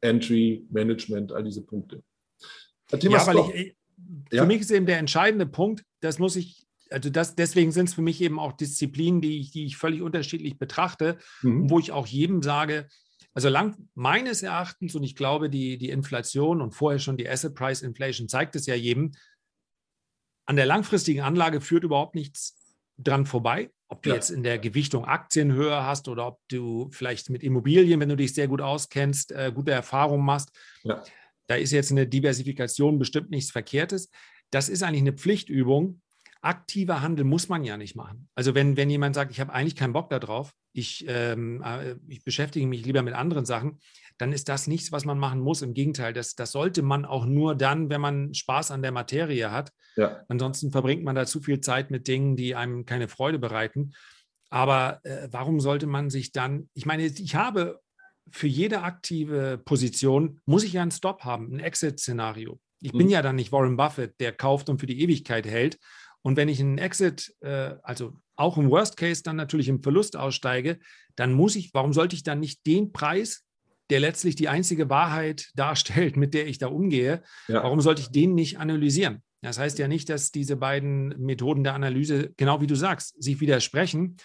Entry, Management, all diese Punkte. Thema ja, weil ich, für ja. mich ist eben der entscheidende Punkt, das muss ich, also das, deswegen sind es für mich eben auch Disziplinen, die ich, die ich völlig unterschiedlich betrachte, mhm. wo ich auch jedem sage, also lang, meines Erachtens, und ich glaube, die, die Inflation und vorher schon die Asset Price Inflation zeigt es ja jedem, an der langfristigen Anlage führt überhaupt nichts dran vorbei. Ob du ja. jetzt in der Gewichtung Aktien höher hast oder ob du vielleicht mit Immobilien, wenn du dich sehr gut auskennst, äh, gute Erfahrungen machst. Ja. Da ist jetzt eine Diversifikation bestimmt nichts Verkehrtes. Das ist eigentlich eine Pflichtübung. Aktiver Handel muss man ja nicht machen. Also wenn, wenn jemand sagt, ich habe eigentlich keinen Bock darauf, ich, ähm, äh, ich beschäftige mich lieber mit anderen Sachen, dann ist das nichts, was man machen muss. Im Gegenteil, das, das sollte man auch nur dann, wenn man Spaß an der Materie hat. Ja. Ansonsten verbringt man da zu viel Zeit mit Dingen, die einem keine Freude bereiten. Aber äh, warum sollte man sich dann, ich meine, ich habe für jede aktive Position, muss ich ja einen Stop haben, ein Exit-Szenario. Ich mhm. bin ja dann nicht Warren Buffett, der kauft und für die Ewigkeit hält. Und wenn ich einen Exit, äh, also auch im Worst Case dann natürlich im Verlust aussteige, dann muss ich, warum sollte ich dann nicht den Preis der letztlich die einzige Wahrheit darstellt, mit der ich da umgehe, ja. warum sollte ich den nicht analysieren? Das heißt ja nicht, dass diese beiden Methoden der Analyse, genau wie du sagst, sich widersprechen,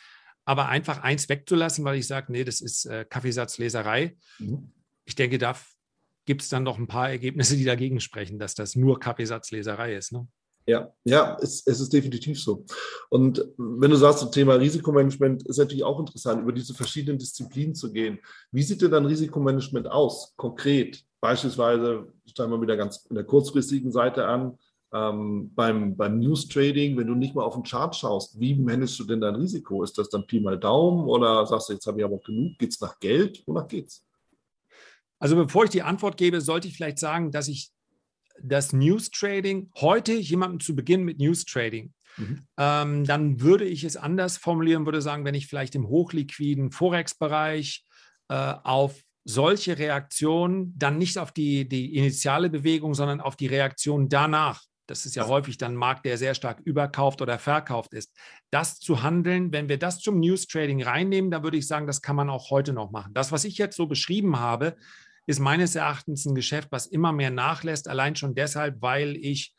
aber einfach eins wegzulassen, weil ich sage, nee, das ist äh, Kaffeesatzleserei. Mhm. Ich denke, da gibt es dann noch ein paar Ergebnisse, die dagegen sprechen, dass das nur Kaffeesatzleserei ist. Ne? Ja, ja, es, es, ist definitiv so. Und wenn du sagst, das Thema Risikomanagement ist natürlich auch interessant, über diese verschiedenen Disziplinen zu gehen. Wie sieht denn dann Risikomanagement aus, konkret? Beispielsweise, stellen wir wieder ganz in der kurzfristigen Seite an, ähm, beim, beim News Trading, wenn du nicht mal auf den Chart schaust, wie managst du denn dein Risiko? Ist das dann Pi mal Daumen oder sagst du, jetzt habe ich aber genug? Geht es nach Geld? Wonach geht's? Also bevor ich die Antwort gebe, sollte ich vielleicht sagen, dass ich das News Trading, heute jemandem zu beginnen mit News Trading, Mhm. Ähm, dann würde ich es anders formulieren, würde sagen, wenn ich vielleicht im hochliquiden Forex-Bereich äh, auf solche Reaktionen, dann nicht auf die, die initiale Bewegung, sondern auf die Reaktion danach. Das ist ja häufig dann ein Markt, der sehr stark überkauft oder verkauft ist. Das zu handeln, wenn wir das zum News Trading reinnehmen, dann würde ich sagen, das kann man auch heute noch machen. Das, was ich jetzt so beschrieben habe, ist meines Erachtens ein Geschäft, was immer mehr nachlässt, allein schon deshalb, weil ich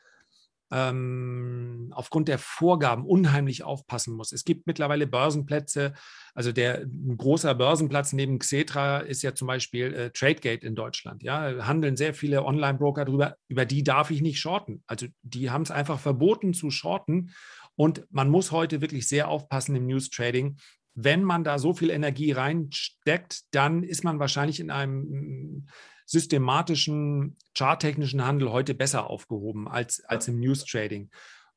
ähm, aufgrund der Vorgaben unheimlich aufpassen muss. Es gibt mittlerweile Börsenplätze, also der ein großer Börsenplatz neben Xetra ist ja zum Beispiel äh, Tradegate in Deutschland. Ja, handeln sehr viele Online-Broker drüber, über die darf ich nicht shorten. Also die haben es einfach verboten zu shorten. Und man muss heute wirklich sehr aufpassen im News Trading, wenn man da so viel Energie reinsteckt, dann ist man wahrscheinlich in einem systematischen, charttechnischen Handel heute besser aufgehoben als, als im News Trading.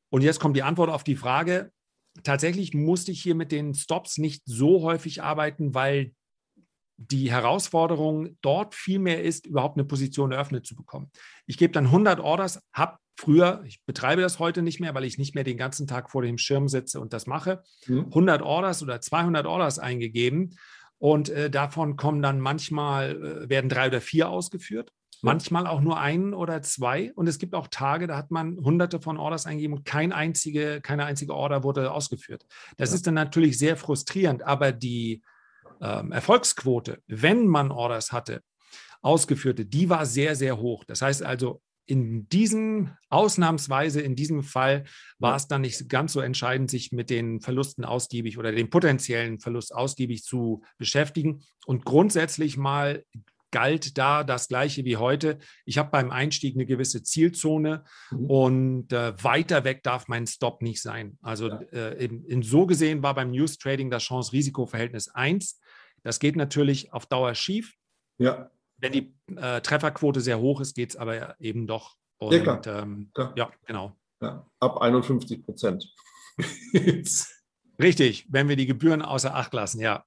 Und jetzt kommt die Antwort auf die Frage. Tatsächlich musste ich hier mit den Stops nicht so häufig arbeiten, weil die Herausforderung dort viel mehr ist, überhaupt eine Position eröffnet zu bekommen. Ich gebe dann 100 Orders, habe früher, ich betreibe das heute nicht mehr, weil ich nicht mehr den ganzen Tag vor dem Schirm sitze und das mache, 100 mhm. Orders oder 200 Orders eingegeben und äh, davon kommen dann manchmal, äh, werden drei oder vier ausgeführt, manchmal auch nur ein oder zwei. Und es gibt auch Tage, da hat man hunderte von Orders eingegeben und kein einzige, keine einzige Order wurde ausgeführt. Das ja. ist dann natürlich sehr frustrierend, aber die ähm, Erfolgsquote, wenn man Orders hatte, ausgeführte, die war sehr, sehr hoch. Das heißt also, in diesem, ausnahmsweise in diesem Fall war es dann nicht ganz so entscheidend, sich mit den Verlusten ausgiebig oder dem potenziellen Verlust ausgiebig zu beschäftigen. Und grundsätzlich mal galt da das Gleiche wie heute. Ich habe beim Einstieg eine gewisse Zielzone mhm. und äh, weiter weg darf mein Stop nicht sein. Also ja. äh, in, in, so gesehen war beim News Trading das Chance-Risiko-Verhältnis 1. Das geht natürlich auf Dauer schief. Ja. Wenn die äh, Trefferquote sehr hoch ist, geht es aber eben doch. Und, ja, klar. Ähm, klar. ja genau. Ja, ab 51 Prozent. Richtig, wenn wir die Gebühren außer Acht lassen, ja.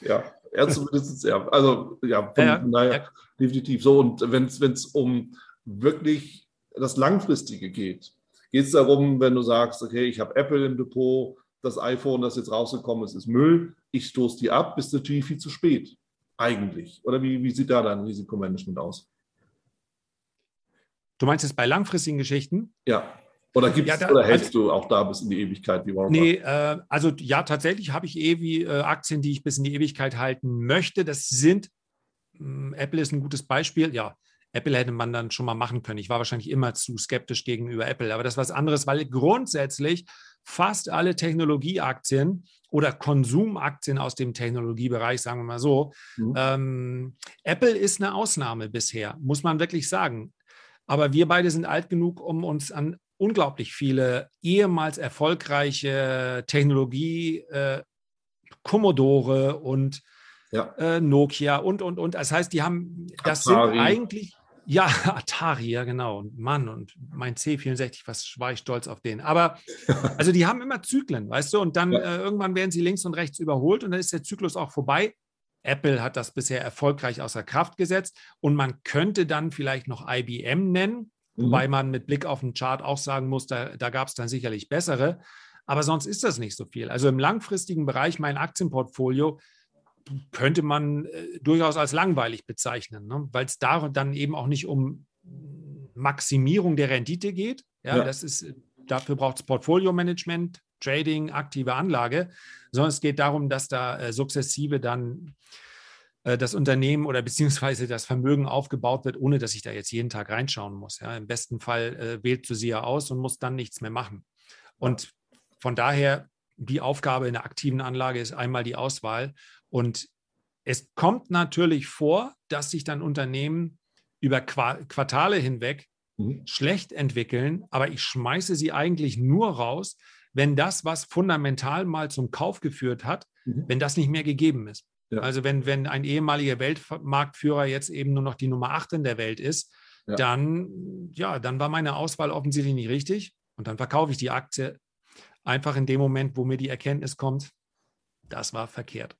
Ja, ja zumindest, ja. Also, ja, von, ja, daher ja. definitiv so. Und wenn es um wirklich das Langfristige geht, geht es darum, wenn du sagst, okay, ich habe Apple im Depot, das iPhone, das jetzt rausgekommen ist, ist Müll, ich stoße die ab, ist natürlich viel zu spät eigentlich? Oder wie, wie sieht da dein Risikomanagement aus? Du meinst es bei langfristigen Geschichten? Ja. Oder, gibt's, ja, da, oder hältst also, du auch da bis in die Ewigkeit wie Warren Nee, äh, also ja, tatsächlich habe ich eh wie äh, Aktien, die ich bis in die Ewigkeit halten möchte. Das sind, äh, Apple ist ein gutes Beispiel, ja. Apple hätte man dann schon mal machen können. Ich war wahrscheinlich immer zu skeptisch gegenüber Apple, aber das ist was anderes, weil grundsätzlich fast alle Technologieaktien oder Konsumaktien aus dem Technologiebereich, sagen wir mal so. Mhm. Ähm, Apple ist eine Ausnahme bisher, muss man wirklich sagen. Aber wir beide sind alt genug, um uns an unglaublich viele ehemals erfolgreiche Technologie, äh, Commodore und ja. äh, Nokia und, und, und. Das heißt, die haben, das Atari. sind eigentlich, ja, Atari, ja genau. Mann, und mein C64, was war ich stolz auf den. Aber, also die haben immer Zyklen, weißt du, und dann ja. äh, irgendwann werden sie links und rechts überholt und dann ist der Zyklus auch vorbei. Apple hat das bisher erfolgreich außer Kraft gesetzt und man könnte dann vielleicht noch IBM nennen, mhm. wobei man mit Blick auf den Chart auch sagen muss, da, da gab es dann sicherlich bessere. Aber sonst ist das nicht so viel. Also im langfristigen Bereich, mein Aktienportfolio, könnte man äh, durchaus als langweilig bezeichnen, ne? weil es da dann eben auch nicht um Maximierung der Rendite geht. Ja, ja. das ist, dafür braucht es Portfolio-Management, Trading, aktive Anlage, sondern es geht darum, dass da äh, sukzessive dann äh, das Unternehmen oder beziehungsweise das Vermögen aufgebaut wird, ohne dass ich da jetzt jeden Tag reinschauen muss. Ja. Im besten Fall äh, wählt du sie ja aus und muss dann nichts mehr machen. Und von daher, die Aufgabe in der aktiven Anlage ist einmal die Auswahl und es kommt natürlich vor, dass sich dann Unternehmen über Quartale hinweg mhm. schlecht entwickeln, aber ich schmeiße sie eigentlich nur raus, wenn das, was fundamental mal zum Kauf geführt hat, mhm. wenn das nicht mehr gegeben ist. Ja. Also wenn, wenn ein ehemaliger Weltmarktführer jetzt eben nur noch die Nummer 8 in der Welt ist, ja. dann, ja, dann war meine Auswahl offensichtlich nicht richtig und dann verkaufe ich die Aktie einfach in dem Moment, wo mir die Erkenntnis kommt, das war verkehrt.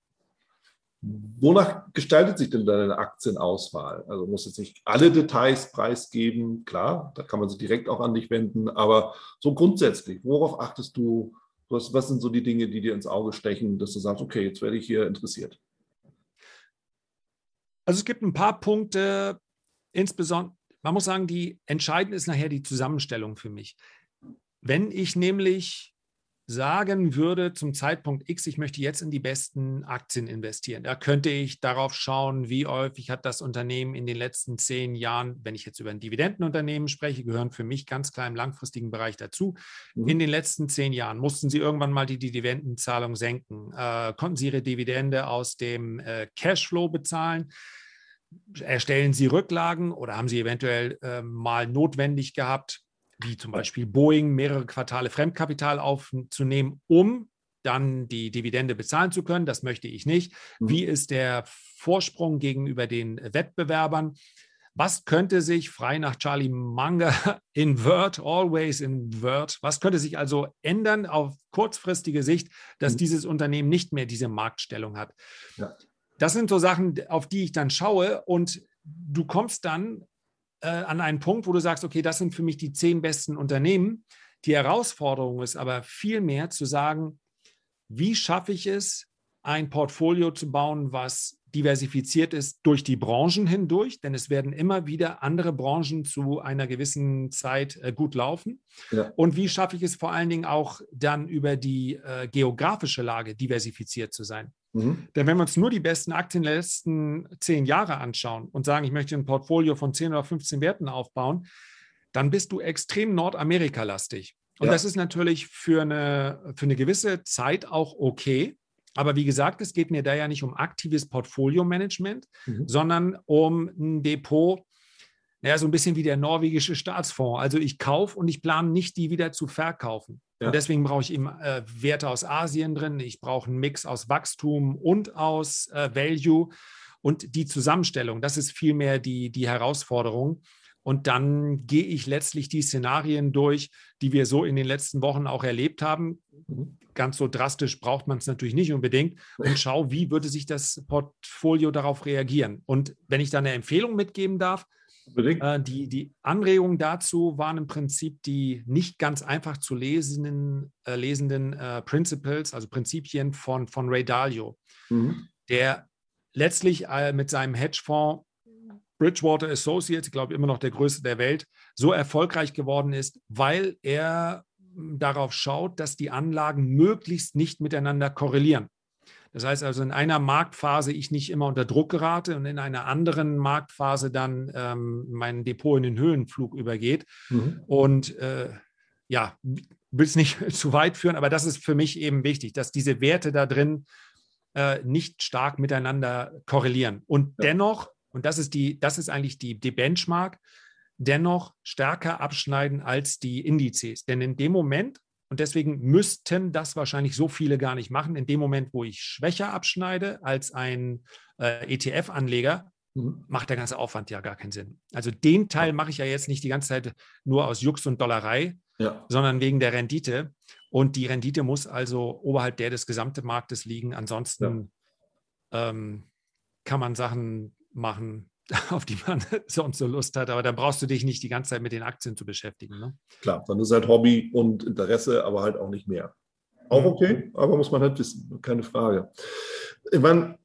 Wonach gestaltet sich denn deine Aktienauswahl? Also muss jetzt nicht alle Details preisgeben, klar, da kann man sich direkt auch an dich wenden, aber so grundsätzlich, worauf achtest du? Was, was sind so die Dinge, die dir ins Auge stechen, dass du sagst, okay, jetzt werde ich hier interessiert? Also es gibt ein paar Punkte, insbesondere, man muss sagen, die entscheidend ist nachher die Zusammenstellung für mich. Wenn ich nämlich sagen würde zum Zeitpunkt X, ich möchte jetzt in die besten Aktien investieren. Da könnte ich darauf schauen, wie häufig hat das Unternehmen in den letzten zehn Jahren, wenn ich jetzt über ein Dividendenunternehmen spreche, gehören für mich ganz klar im langfristigen Bereich dazu. Mhm. In den letzten zehn Jahren mussten sie irgendwann mal die Dividendenzahlung senken, äh, konnten sie ihre Dividende aus dem äh, Cashflow bezahlen. Erstellen Sie Rücklagen oder haben Sie eventuell äh, mal notwendig gehabt, wie zum Beispiel Boeing, mehrere Quartale Fremdkapital aufzunehmen, um dann die Dividende bezahlen zu können. Das möchte ich nicht. Mhm. Wie ist der Vorsprung gegenüber den Wettbewerbern? Was könnte sich frei nach Charlie Munger invert, always invert, was könnte sich also ändern auf kurzfristige Sicht, dass mhm. dieses Unternehmen nicht mehr diese Marktstellung hat? Ja. Das sind so Sachen, auf die ich dann schaue und du kommst dann äh, an einen Punkt, wo du sagst, okay, das sind für mich die zehn besten Unternehmen. Die Herausforderung ist aber vielmehr zu sagen, wie schaffe ich es, ein Portfolio zu bauen, was diversifiziert ist durch die Branchen hindurch, denn es werden immer wieder andere Branchen zu einer gewissen Zeit äh, gut laufen. Ja. Und wie schaffe ich es vor allen Dingen auch dann über die äh, geografische Lage diversifiziert zu sein? Mhm. Denn wenn wir uns nur die besten Aktien der letzten zehn Jahre anschauen und sagen, ich möchte ein Portfolio von 10 oder 15 Werten aufbauen, dann bist du extrem Nordamerika-lastig. Und ja. das ist natürlich für eine, für eine gewisse Zeit auch okay. Aber wie gesagt, es geht mir da ja nicht um aktives Portfolio-Management, mhm. sondern um ein Depot, naja, so ein bisschen wie der norwegische Staatsfonds. Also ich kaufe und ich plane nicht, die wieder zu verkaufen. Ja. Und deswegen brauche ich eben äh, Werte aus Asien drin. Ich brauche einen Mix aus Wachstum und aus äh, Value. Und die Zusammenstellung, das ist vielmehr die, die Herausforderung. Und dann gehe ich letztlich die Szenarien durch, die wir so in den letzten Wochen auch erlebt haben. Ganz so drastisch braucht man es natürlich nicht unbedingt. Und schaue, wie würde sich das Portfolio darauf reagieren. Und wenn ich da eine Empfehlung mitgeben darf, äh, die, die Anregungen dazu waren im Prinzip die nicht ganz einfach zu lesenden, äh, lesenden äh, Principles, also Prinzipien von, von Ray Dalio, mhm. der letztlich äh, mit seinem Hedgefonds Bridgewater Associates, ich glaube immer noch der größte der Welt, so erfolgreich geworden ist, weil er darauf schaut, dass die Anlagen möglichst nicht miteinander korrelieren. Das heißt also, in einer Marktphase ich nicht immer unter Druck gerate und in einer anderen Marktphase dann ähm, mein Depot in den Höhenflug übergeht. Mhm. Und äh, ja, will es nicht zu weit führen, aber das ist für mich eben wichtig, dass diese Werte da drin äh, nicht stark miteinander korrelieren. Und ja. dennoch, und das ist die, das ist eigentlich die, die Benchmark, dennoch stärker abschneiden als die Indizes. Denn in dem Moment, und deswegen müssten das wahrscheinlich so viele gar nicht machen. In dem Moment, wo ich schwächer abschneide als ein äh, ETF-Anleger, macht der ganze Aufwand ja gar keinen Sinn. Also den Teil mache ich ja jetzt nicht die ganze Zeit nur aus Jux und Dollerei, ja. sondern wegen der Rendite. Und die Rendite muss also oberhalb der des gesamten Marktes liegen. Ansonsten ja. ähm, kann man Sachen machen, auf die man sonst so Lust hat. Aber dann brauchst du dich nicht die ganze Zeit mit den Aktien zu beschäftigen. Ne? Klar, dann ist halt Hobby und Interesse, aber halt auch nicht mehr. Auch mhm. okay, aber muss man halt wissen, keine Frage. Ich meine,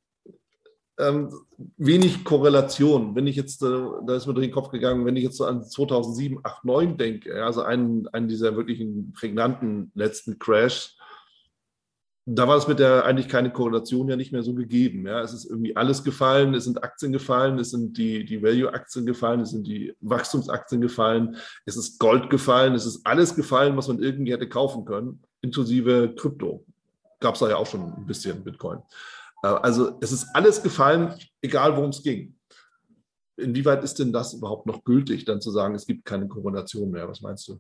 ähm, wenig Korrelation. Wenn ich jetzt, äh, da ist mir durch den Kopf gegangen, wenn ich jetzt so an 2007, 8, 9 denke, also einen, einen dieser wirklichen prägnanten letzten Crash, da war es mit der eigentlich keine Korrelation ja nicht mehr so gegeben. Ja. Es ist irgendwie alles gefallen, es sind Aktien gefallen, es sind die, die Value-Aktien gefallen, es sind die Wachstumsaktien gefallen, es ist Gold gefallen, es ist alles gefallen, was man irgendwie hätte kaufen können, inklusive Krypto. Gab es da ja auch schon ein bisschen Bitcoin. Äh, also es ist alles gefallen, egal worum es ging. Inwieweit ist denn das überhaupt noch gültig, dann zu sagen, es gibt keine Korrelation mehr? Was meinst du?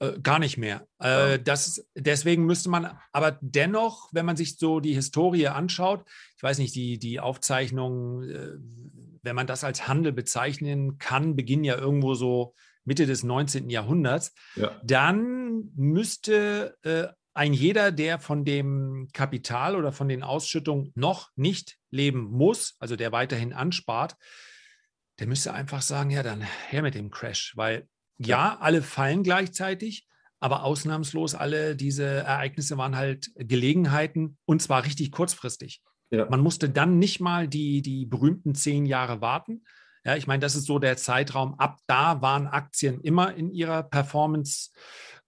Äh, gar nicht mehr. Äh, das, deswegen müsste man aber dennoch, wenn man sich so die Historie anschaut, ich weiß nicht, die, die Aufzeichnungen, äh, wenn man das als Handel bezeichnen kann, beginnen ja irgendwo so Mitte des 19. Jahrhunderts, ja. dann müsste äh, ein jeder, der von dem Kapital oder von den Ausschüttungen noch nicht leben muss, also der weiterhin anspart, der müsste einfach sagen, ja, dann her mit dem Crash, weil ja, alle fallen gleichzeitig, aber ausnahmslos alle diese Ereignisse waren halt Gelegenheiten und zwar richtig kurzfristig. Ja. Man musste dann nicht mal die, die berühmten zehn Jahre warten. Ja, ich meine, das ist so der Zeitraum. Ab da waren Aktien immer in ihrer Performance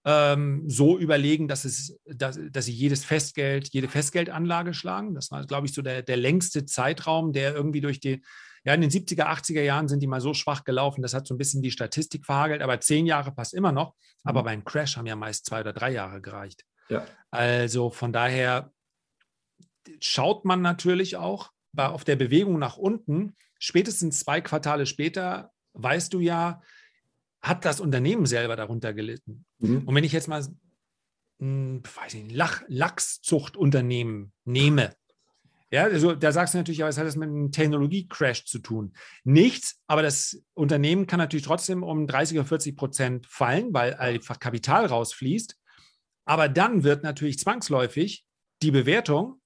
ähm, so überlegen, dass, es, dass, dass sie jedes Festgeld, jede Festgeldanlage schlagen. Das war, glaube ich, so der, der längste Zeitraum, der irgendwie durch die, ja, in den 70er, 80er Jahren sind die mal so schwach gelaufen, das hat so ein bisschen die Statistik verhagelt, aber zehn Jahre passt immer noch. Aber mhm. beim Crash haben ja meist zwei oder drei Jahre gereicht. Ja. Also von daher schaut man natürlich auch bei, auf der Bewegung nach unten, spätestens zwei Quartale später, weißt du ja, hat das Unternehmen selber darunter gelitten. Mhm. Und wenn ich jetzt mal ein hm, Lach, Lachszuchtunternehmen nehme, ja, also da sagst du natürlich, aber was hat das mit einem Technologie-Crash zu tun? Nichts, aber das Unternehmen kann natürlich trotzdem um 30 oder 40 Prozent fallen, weil einfach Kapital rausfließt. Aber dann wird natürlich zwangsläufig die Bewertung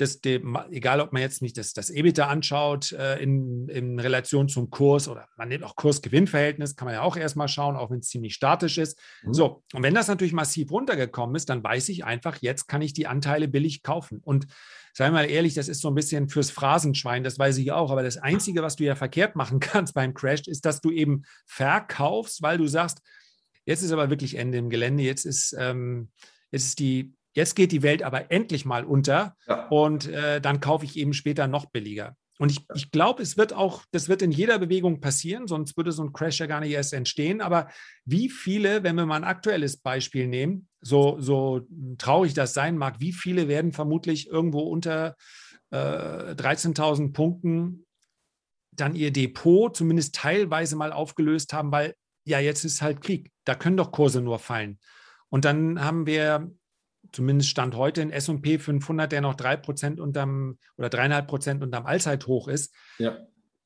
das, dem, egal ob man jetzt nicht das, das EBITDA anschaut äh, in, in Relation zum Kurs oder man nimmt auch Kurs-Gewinn-Verhältnis, kann man ja auch erstmal schauen, auch wenn es ziemlich statisch ist. Mhm. So, und wenn das natürlich massiv runtergekommen ist, dann weiß ich einfach, jetzt kann ich die Anteile billig kaufen. Und sei mal ehrlich, das ist so ein bisschen fürs Phrasenschwein, das weiß ich auch. Aber das Einzige, was du ja verkehrt machen kannst beim Crash, ist, dass du eben verkaufst, weil du sagst, jetzt ist aber wirklich Ende im Gelände, jetzt ist, ähm, jetzt ist die Jetzt geht die Welt aber endlich mal unter ja. und äh, dann kaufe ich eben später noch billiger. Und ich, ich glaube, es wird auch, das wird in jeder Bewegung passieren, sonst würde so ein Crash ja gar nicht erst entstehen. Aber wie viele, wenn wir mal ein aktuelles Beispiel nehmen, so, so traurig das sein mag, wie viele werden vermutlich irgendwo unter äh, 13.000 Punkten dann ihr Depot zumindest teilweise mal aufgelöst haben, weil ja, jetzt ist halt Krieg. Da können doch Kurse nur fallen. Und dann haben wir zumindest Stand heute in S&P 500, der noch 3% unterm oder 3,5% unterm Allzeithoch ist. Ja.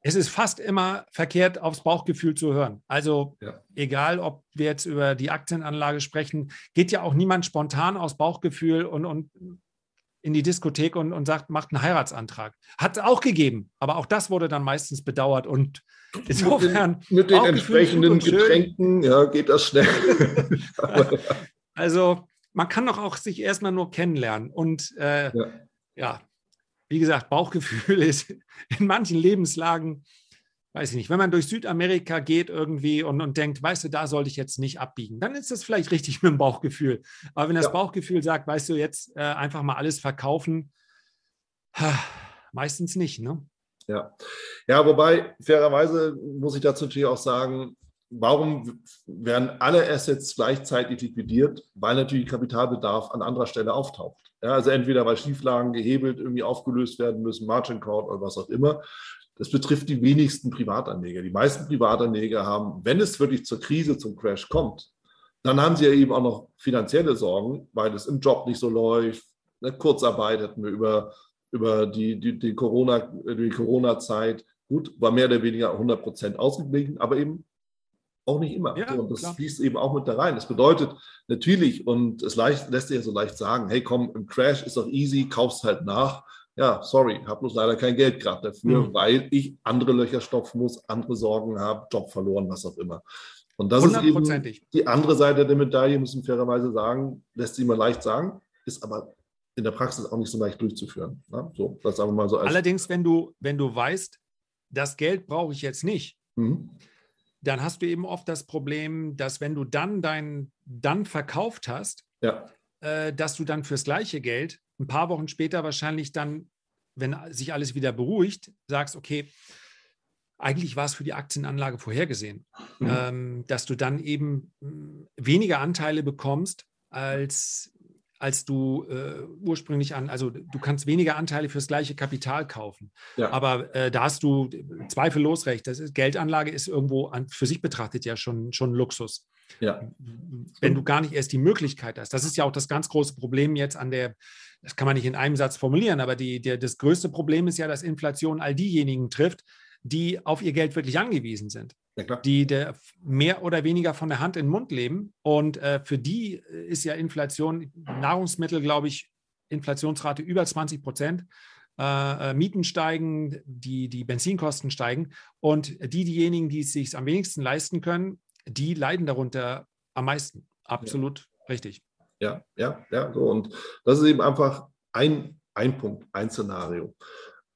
Es ist fast immer verkehrt, aufs Bauchgefühl zu hören. Also ja. egal, ob wir jetzt über die Aktienanlage sprechen, geht ja auch niemand spontan aus Bauchgefühl und, und in die Diskothek und, und sagt, macht einen Heiratsantrag. Hat es auch gegeben, aber auch das wurde dann meistens bedauert und insofern. Mit den, mit den entsprechenden Getränken, ja, geht das schnell. also man kann doch auch sich erstmal nur kennenlernen. Und äh, ja. ja. wie gesagt, Bauchgefühl ist in manchen Lebenslagen, weiß ich nicht, wenn man durch Südamerika geht irgendwie und, und denkt, weißt du, da sollte ich jetzt nicht abbiegen, dann ist das vielleicht richtig mit dem Bauchgefühl. Aber wenn das ja. Bauchgefühl sagt, weißt du, jetzt äh, einfach mal alles verkaufen, meistens nicht, ne? Ja. ja, wobei fairerweise muss ich dazu natürlich auch sagen, warum werden alle Assets gleichzeitig liquidiert? Weil natürlich Kapitalbedarf an anderer Stelle auftaucht. Ja, also entweder weil Schieflagen gehebelt irgendwie aufgelöst werden müssen, Margin Call oder was auch immer. Das betrifft die wenigsten Privatanleger. Die meisten Privatanleger haben, wenn es wirklich zur Krise, zum Crash kommt, dann haben sie ja eben auch noch finanzielle Sorgen, weil es im Job nicht so läuft. Eine Kurzarbeit hatten wir über, über die, die, die Corona-Zeit. Die Corona Gut, war mehr oder weniger 100 Prozent ausgeglichen, aber eben auch nicht immer. Ja, und das klar. fließt eben auch mit da rein. Das bedeutet natürlich, und es leicht, lässt sich ja so leicht sagen, hey komm, im Crash ist doch easy, kaufst halt nach. Ja, sorry, habe bloß leider kein Geld gerade dafür, mhm. weil ich andere Löcher stopfen muss, andere Sorgen habe, Job verloren, was auch immer. Und das ist eben die andere Seite der Medaille, müssen wir fairerweise sagen, lässt sich immer leicht sagen, ist aber in der Praxis auch nicht so leicht durchzuführen. Ne? So, das aber mal so Allerdings, wenn du, wenn du weißt, das Geld brauche ich jetzt nicht, mhm dann hast du eben oft das Problem, dass wenn du dann dein dann verkauft hast, ja. äh, dass du dann fürs gleiche Geld ein paar Wochen später wahrscheinlich dann, wenn sich alles wieder beruhigt, sagst, okay, eigentlich war es für die Aktienanlage vorhergesehen, mhm. ähm, dass du dann eben hm, weniger Anteile bekommst, als als du äh, ursprünglich an, also du kannst weniger Anteile fürs gleiche Kapital kaufen. Ja. Aber äh, da hast du zweifellos recht. Das ist, Geldanlage ist irgendwo an, für sich betrachtet ja schon, schon Luxus. Ja. Wenn du gar nicht erst die Möglichkeit hast. Das ist ja auch das ganz große Problem jetzt an der, das kann man nicht in einem Satz formulieren, aber die, der, das größte Problem ist ja, dass Inflation all diejenigen trifft, die auf ihr Geld wirklich angewiesen sind. Ja, die mehr oder weniger von der Hand in den Mund leben. Und äh, für die ist ja Inflation, Nahrungsmittel, glaube ich, Inflationsrate über 20 Prozent. Äh, äh, Mieten steigen, die, die Benzinkosten steigen. Und die, diejenigen, die es sich am wenigsten leisten können, die leiden darunter am meisten. Absolut ja. richtig. Ja, ja, ja. So. Und das ist eben einfach ein, ein Punkt, ein Szenario.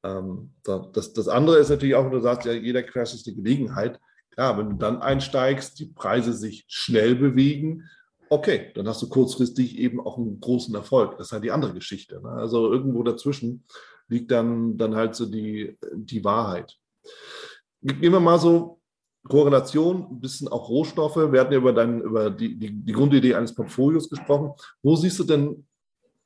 Ähm, das, das andere ist natürlich auch, wenn du sagst, ja, jeder Crash ist die Gelegenheit. Klar, wenn du dann einsteigst, die Preise sich schnell bewegen, okay, dann hast du kurzfristig eben auch einen großen Erfolg. Das ist halt die andere Geschichte. Ne? Also irgendwo dazwischen liegt dann, dann halt so die, die Wahrheit. Gehen wir mal so Korrelation, ein bisschen auch Rohstoffe. Wir hatten ja über, dein, über die, die, die Grundidee eines Portfolios gesprochen. Wo siehst du denn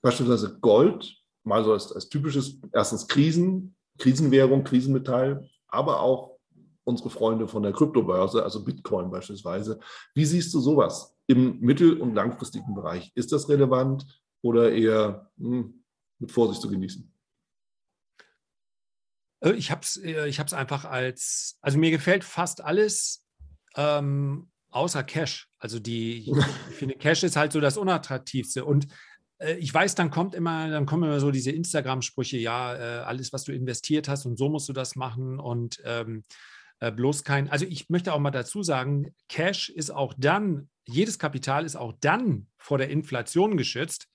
beispielsweise Gold, mal so als, als typisches, erstens Krisen, Krisenwährung, Krisenmetall, aber auch unsere Freunde von der Kryptobörse, also Bitcoin beispielsweise. Wie siehst du sowas im mittel- und langfristigen Bereich? Ist das relevant oder eher hm, mit Vorsicht zu genießen? Äh, ich habe es äh, ich einfach als, also mir gefällt fast alles ähm, außer Cash. Also die, ich finde, Cash ist halt so das Unattraktivste. Und ich weiß, dann kommt immer, dann kommen immer so diese Instagram-Sprüche, ja, äh, alles, was du investiert hast und so musst du das machen und ähm, äh, bloß kein, also ich möchte auch mal dazu sagen, Cash ist auch dann, jedes Kapital ist auch dann vor der Inflation geschützt,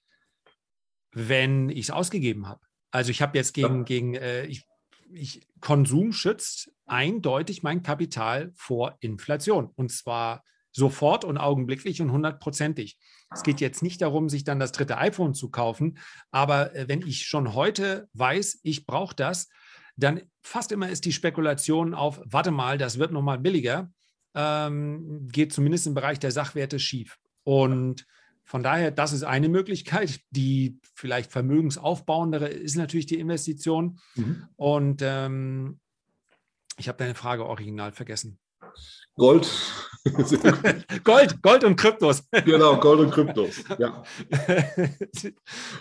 wenn ich es ausgegeben habe. Also ich habe jetzt gegen, ja. gegen äh, ich ich, Konsum schützt eindeutig mein Kapital vor Inflation. Und zwar sofort und augenblicklich und hundertprozentig. Es geht jetzt nicht darum, sich dann das dritte iPhone zu kaufen, aber äh, wenn ich schon heute weiß, ich brauche das, dann fast immer ist die Spekulation auf, warte mal, das wird nochmal billiger, ähm, geht zumindest im Bereich der Sachwerte schief. Und von daher, das ist eine Möglichkeit. Die vielleicht vermögensaufbauendere ist natürlich die Investition. Mhm. Und ähm, ich habe deine Frage original vergessen. Gold. Gold, Gold und Kryptos. Genau, Gold und Kryptos. Ja.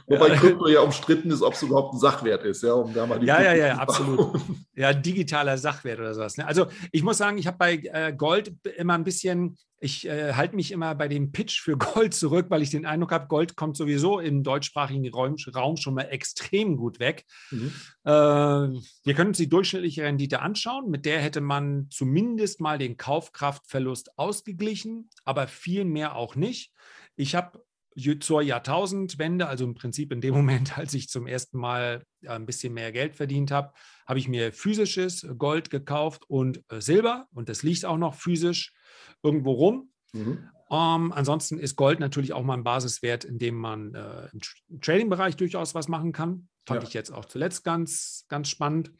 Wobei Krypto ja umstritten ist, ob es überhaupt ein Sachwert ist. Ja, um da mal die ja, ja, ja, absolut. Ja, digitaler Sachwert oder sowas. Ne? Also ich muss sagen, ich habe bei äh, Gold immer ein bisschen ich äh, halte mich immer bei dem Pitch für Gold zurück, weil ich den Eindruck habe, Gold kommt sowieso im deutschsprachigen Raum, Raum schon mal extrem gut weg. Mhm. Äh, wir können uns die durchschnittliche Rendite anschauen. Mit der hätte man zumindest mal den Kaufkraftverlust ausgeglichen, aber viel mehr auch nicht. Ich habe zur Jahrtausendwende, also im Prinzip in dem Moment, als ich zum ersten Mal äh, ein bisschen mehr Geld verdient habe, habe ich mir physisches Gold gekauft und äh, Silber und das liegt auch noch physisch irgendwo rum. Mhm. Ähm, ansonsten ist Gold natürlich auch mal ein Basiswert, in dem man äh, im Trading-Bereich durchaus was machen kann. Fand ja. ich jetzt auch zuletzt ganz, ganz spannend.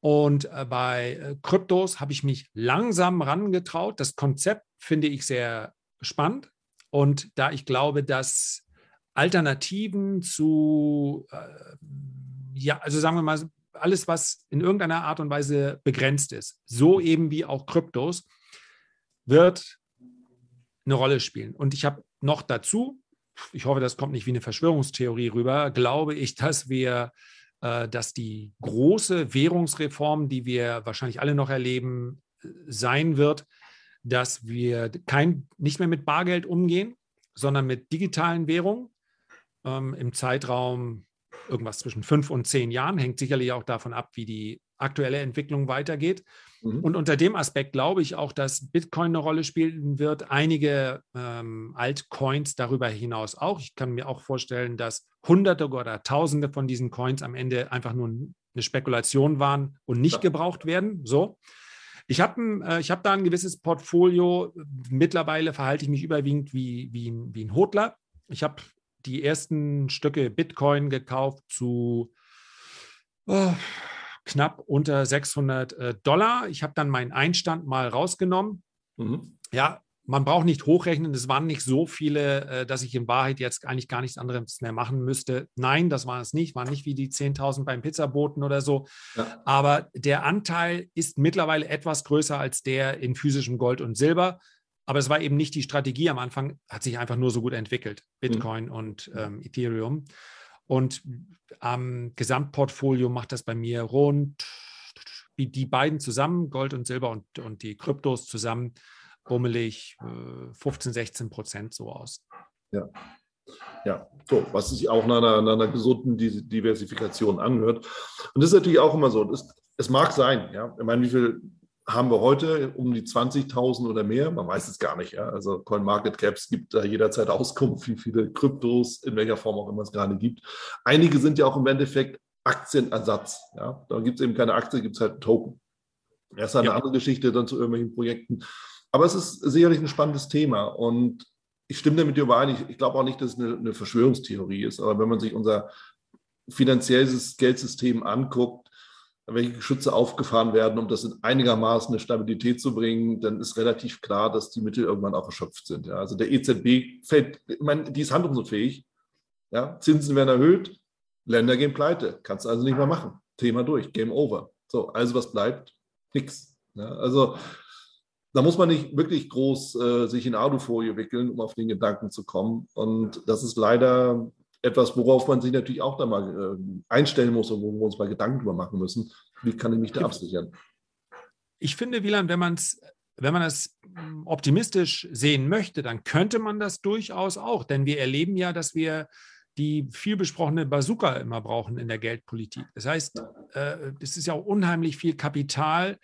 Und äh, bei äh, Kryptos habe ich mich langsam rangetraut. Das Konzept finde ich sehr spannend. Und da ich glaube, dass Alternativen zu, äh, ja, also sagen wir mal, alles, was in irgendeiner Art und Weise begrenzt ist, so eben wie auch Kryptos, wird eine Rolle spielen. Und ich habe noch dazu, ich hoffe, das kommt nicht wie eine Verschwörungstheorie rüber, glaube ich, dass wir, äh, dass die große Währungsreform, die wir wahrscheinlich alle noch erleben, sein wird, dass wir kein, nicht mehr mit Bargeld umgehen, sondern mit digitalen Währungen ähm, im Zeitraum irgendwas zwischen fünf und zehn Jahren, hängt sicherlich auch davon ab, wie die aktuelle Entwicklung weitergeht. Mhm. Und unter dem Aspekt glaube ich auch, dass Bitcoin eine Rolle spielen wird, einige ähm, Altcoins darüber hinaus auch. Ich kann mir auch vorstellen, dass Hunderte oder Tausende von diesen Coins am Ende einfach nur eine Spekulation waren und nicht ja. gebraucht werden. So. Ich habe äh, hab da ein gewisses Portfolio. Mittlerweile verhalte ich mich überwiegend wie, wie, wie ein Hodler. Ich habe die ersten Stücke Bitcoin gekauft zu oh, knapp unter 600 äh, Dollar. Ich habe dann meinen Einstand mal rausgenommen. Mhm. Ja, man braucht nicht hochrechnen, es waren nicht so viele, äh, dass ich in Wahrheit jetzt eigentlich gar nichts anderes mehr machen müsste. Nein, das war es nicht, waren nicht wie die 10.000 beim Pizzaboten oder so. Ja. Aber der Anteil ist mittlerweile etwas größer als der in physischem Gold und Silber. Aber es war eben nicht die Strategie am Anfang, hat sich einfach nur so gut entwickelt. Bitcoin mhm. und ähm, Ethereum. Und am Gesamtportfolio macht das bei mir rund wie die beiden zusammen, Gold und Silber und, und die Kryptos zusammen, bummelig äh, 15, 16 Prozent so aus. Ja. Ja, so, was sich auch nach einer, nach einer, gesunden Diversifikation anhört. Und das ist natürlich auch immer so. Es, es mag sein, ja. Ich meine, wie viel haben wir heute? Um die 20.000 oder mehr? Man weiß es gar nicht, ja. Also CoinMarketCaps gibt da jederzeit Auskunft, wie viele Kryptos, in welcher Form auch immer es gerade gibt. Einige sind ja auch im Endeffekt Aktienersatz. Ja. Da gibt es eben keine Aktie, gibt es halt einen Token. Erst eine ja. andere Geschichte dann zu irgendwelchen Projekten. Aber es ist sicherlich ein spannendes Thema. Und ich stimme damit überein. Ich, ich glaube auch nicht, dass es eine, eine, Verschwörungstheorie ist. Aber wenn man sich unser finanzielles Geldsystem anguckt, welche Geschütze aufgefahren werden, um das in einigermaßen eine Stabilität zu bringen, dann ist relativ klar, dass die Mittel irgendwann auch erschöpft sind. Ja. Also der EZB fällt, ich meine, die ist handlungsunfähig. Ja. Zinsen werden erhöht, Länder gehen pleite. Kannst du also nicht mehr machen. Thema durch, Game over. So, also was bleibt? Nix. Ja. Also da muss man nicht wirklich groß äh, sich in Alufolie wickeln, um auf den Gedanken zu kommen. Und das ist leider etwas, worauf man sich natürlich auch da mal äh, einstellen muss und wo wir uns mal Gedanken drüber machen müssen. Wie kann ich mich da absichern? Ich finde, Wieland, wenn man es wenn man es hm, optimistisch sehen möchte, dann könnte man das durchaus auch. Denn wir erleben ja, dass wir die viel besprochene Bazooka immer brauchen in der Geldpolitik. Das heißt, äh, es ist ja auch unheimlich viel Kapital,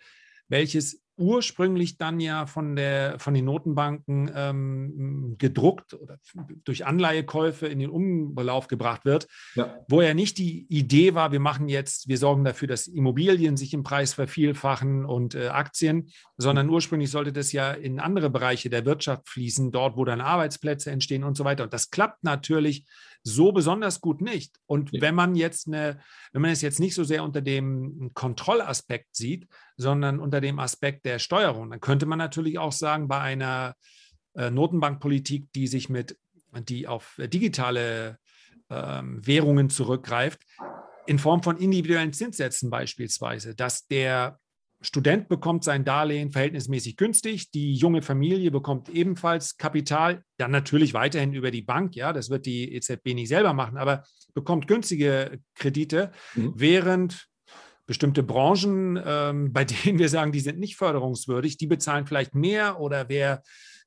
welches ursprünglich dann ja von, der, von den Notenbanken ähm, gedruckt oder durch Anleihekäufe in den Umlauf gebracht wird, ja. wo ja nicht die Idee war, wir machen jetzt, wir sorgen dafür, dass Immobilien sich im Preis vervielfachen und äh, Aktien, sondern ursprünglich sollte das ja in andere Bereiche der Wirtschaft fließen, dort, wo dann Arbeitsplätze entstehen und so weiter. Und das klappt natürlich so besonders gut nicht. Und ja. wenn man jetzt eine, wenn man es jetzt nicht so sehr unter dem Kontrollaspekt sieht, sondern unter dem Aspekt der Steuerung, dann könnte man natürlich auch sagen, bei einer äh, Notenbankpolitik, die sich mit, die auf digitale ähm, Währungen zurückgreift, in Form von individuellen Zinssätzen beispielsweise, dass der Student bekommt sein Darlehen verhältnismäßig günstig, die junge Familie bekommt ebenfalls Kapital, dann natürlich weiterhin über die Bank, ja, das wird die EZB nicht selber machen, aber bekommt günstige Kredite, mhm. während bestimmte Branchen, ähm, bei denen wir sagen, die sind nicht förderungswürdig, die bezahlen vielleicht mehr oder wer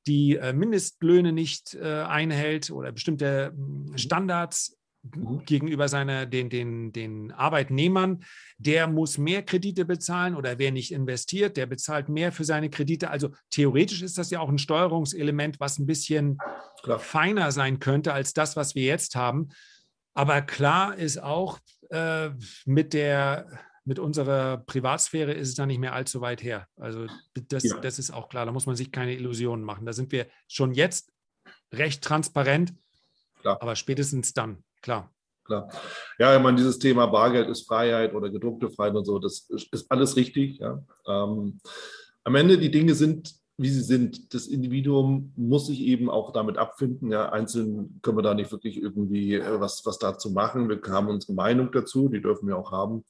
die äh, Mindestlöhne nicht äh, einhält oder bestimmte hm, Standards Mhm. Gegenüber seiner, den, den, den Arbeitnehmern, der muss mehr Kredite bezahlen oder wer nicht investiert, der bezahlt mehr für seine Kredite. Also theoretisch ist das ja auch ein Steuerungselement, was ein bisschen klar. feiner sein könnte als das, was wir jetzt haben. Aber klar ist auch, äh, mit der mit unserer Privatsphäre ist es da nicht mehr allzu weit her. Also das, ja. das ist auch klar, da muss man sich keine Illusionen machen. Da sind wir schon jetzt recht transparent, klar. aber spätestens dann klar. Klar. Ja, ich meine, dieses Thema Bargeld ist Freiheit oder gedruckte Freiheit und so, das ist alles richtig. Ja. Ähm, am Ende, die Dinge sind, wie sie sind. Das Individuum muss sich eben auch damit abfinden. Ja. Einzeln können wir da nicht wirklich irgendwie äh, was, was dazu machen. Wir haben unsere Meinung dazu, die dürfen wir auch haben.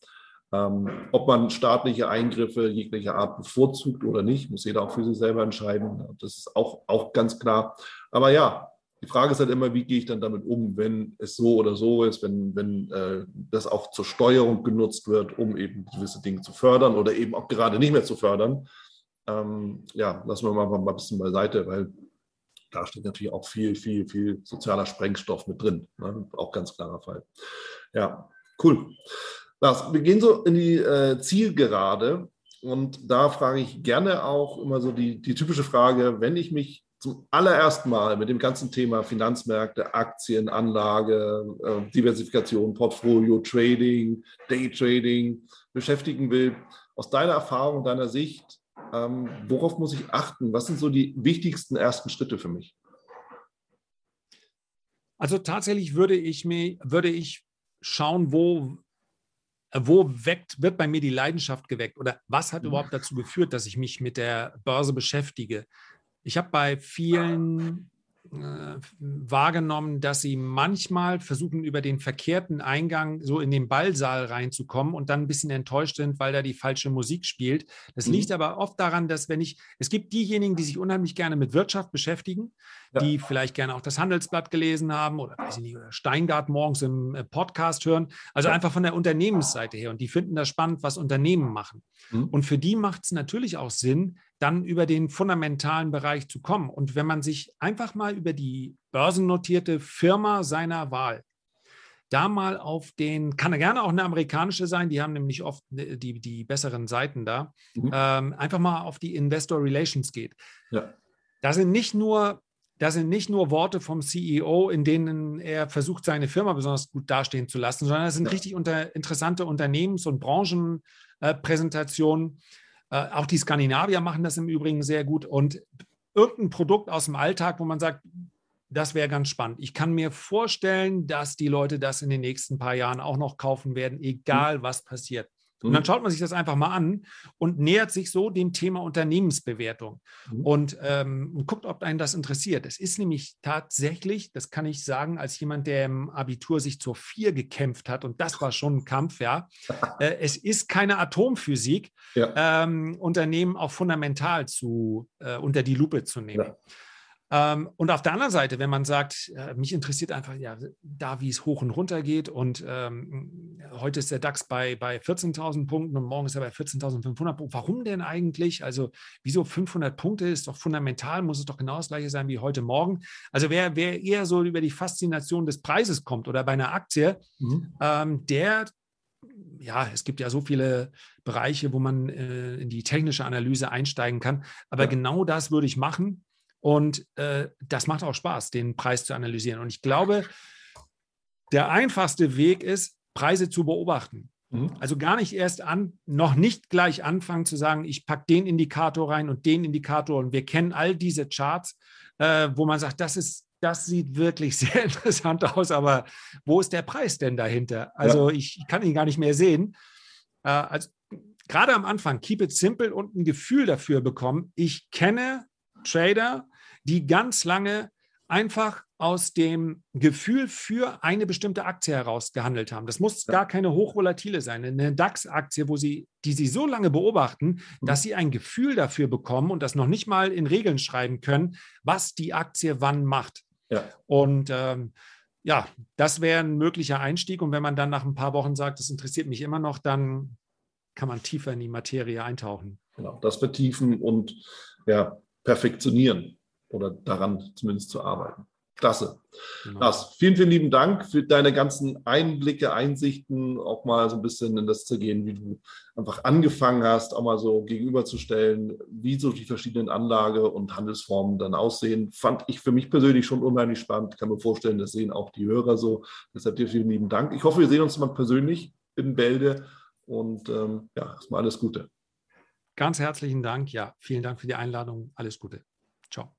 Ähm, ob man staatliche Eingriffe jeglicher Art bevorzugt oder nicht, muss jeder auch für sich selber entscheiden. Das ist auch, auch ganz klar. Aber ja, die Frage ist halt immer, wie gehe ich dann damit um, wenn es so oder so ist, wenn, wenn äh, das auch zur Steuerung genutzt wird, um eben gewisse Dinge zu fördern oder eben auch gerade nicht mehr zu fördern. Ähm, ja, lassen wir mal, mal ein bisschen beiseite, weil da steht natürlich auch viel, viel, viel sozialer Sprengstoff mit drin. Ne? Auch ganz klarer Fall. Ja, cool. Lars, wir gehen so in die äh, Zielgerade und da frage ich gerne auch immer so die, die typische Frage, wenn ich mich zum allerersten Mal mit dem ganzen Thema Finanzmärkte, Aktien, Anlage, äh, Diversifikation, Portfolio, Trading, Daytrading beschäftigen will. Aus deiner Erfahrung, deiner Sicht, ähm, worauf muss ich achten? Was sind so die wichtigsten ersten Schritte für mich? Also tatsächlich würde ich mir, würde ich schauen, wo, wo weckt, wird bei mir die Leidenschaft geweckt oder was hat mhm. überhaupt dazu geführt, dass ich mich mit der Börse beschäftige? Ich habe bei vielen äh, wahrgenommen, dass sie manchmal versuchen, über den verkehrten Eingang so in den Ballsaal reinzukommen und dann ein bisschen enttäuscht sind, weil da die falsche Musik spielt. Das mhm. liegt aber oft daran, dass wenn ich, es gibt diejenigen, die sich unheimlich gerne mit Wirtschaft beschäftigen, ja. die vielleicht gerne auch das Handelsblatt gelesen haben oder, weiß ich nicht, Steingart morgens im äh, Podcast hören. Also einfach von der Unternehmensseite her. Und die finden das spannend, was Unternehmen machen. Mhm. Und für die macht es natürlich auch Sinn, dann über den fundamentalen Bereich zu kommen. Und wenn man sich einfach mal über die börsennotierte Firma seiner Wahl da mal auf den, kann gerne auch eine amerikanische sein, die haben nämlich oft äh, die, die besseren Seiten da, mhm. ähm, einfach mal auf die Investor Relations geht. Ja. Da sind nicht nur das sind nicht nur Worte vom CEO, in denen er versucht, seine Firma besonders gut dastehen zu lassen, sondern es sind ja. richtig unter, interessante Unternehmens- und Branchenpräsentationen. Äh, auch die Skandinavier machen das im Übrigen sehr gut. Und irgendein Produkt aus dem Alltag, wo man sagt, das wäre ganz spannend. Ich kann mir vorstellen, dass die Leute das in den nächsten paar Jahren auch noch kaufen werden, egal was passiert. Und dann mhm. schaut man sich das einfach mal an und nähert sich so dem Thema Unternehmensbewertung mhm. und, ähm, guckt, ob einen das interessiert. Es ist nämlich tatsächlich, das kann ich sagen, als jemand, der im Abitur sich zur Vier gekämpft hat, und das war schon ein Kampf, ja. Äh, es ist keine Atomphysik, ja. ähm, Unternehmen auch fundamental zu, äh, unter die Lupe zu nehmen. Ja. Ähm, und auf der anderen Seite, wenn man sagt, äh, mich interessiert einfach ja, da, wie es hoch und runter geht und ähm, heute ist der DAX bei, bei 14.000 Punkten und morgen ist er bei 14.500 Punkten. Warum denn eigentlich? Also wieso 500 Punkte ist doch fundamental, muss es doch genau das gleiche sein wie heute Morgen. Also wer, wer eher so über die Faszination des Preises kommt oder bei einer Aktie, mhm. ähm, der ja, es gibt ja so viele Bereiche, wo man äh, in die technische Analyse einsteigen kann. Aber ja. genau das würde ich machen. Und äh, das macht auch Spaß, den Preis zu analysieren. Und ich glaube, der einfachste Weg ist, Preise zu beobachten. Mhm. Also gar nicht erst an, noch nicht gleich anfangen zu sagen, ich packe den Indikator rein und den Indikator. Und wir kennen all diese Charts, äh, wo man sagt, das ist, das sieht wirklich sehr interessant aus, aber wo ist der Preis denn dahinter? Also ja. ich, kann ihn gar nicht mehr sehen. Äh, also gerade am Anfang, keep it simple und ein Gefühl dafür bekommen. Ich kenne Trader, die ganz lange einfach aus dem Gefühl für eine bestimmte Aktie heraus gehandelt haben. Das muss ja. gar keine hochvolatile sein. Eine DAX-Aktie, wo sie, die sie so lange beobachten, mhm. dass sie ein Gefühl dafür bekommen und das noch nicht mal in Regeln schreiben können, was die Aktie wann macht. Ja. Und ähm, ja, das wäre ein möglicher Einstieg. Und wenn man dann nach ein paar Wochen sagt, das interessiert mich immer noch, dann kann man tiefer in die Materie eintauchen. Genau, das vertiefen und ja, perfektionieren oder daran zumindest zu arbeiten. Klasse. Genau. Lars, vielen, vielen lieben Dank für deine ganzen Einblicke, Einsichten, auch mal so ein bisschen in das zu gehen, wie du einfach angefangen hast, auch mal so gegenüberzustellen, wie so die verschiedenen Anlage- und Handelsformen dann aussehen. Fand ich für mich persönlich schon unheimlich spannend. Kann mir vorstellen, das sehen auch die Hörer so. Deshalb dir vielen lieben Dank. Ich hoffe, wir sehen uns mal persönlich in Bälde und ähm, ja, erstmal alles Gute. Ganz herzlichen Dank. Ja, vielen Dank für die Einladung. Alles Gute. Ciao.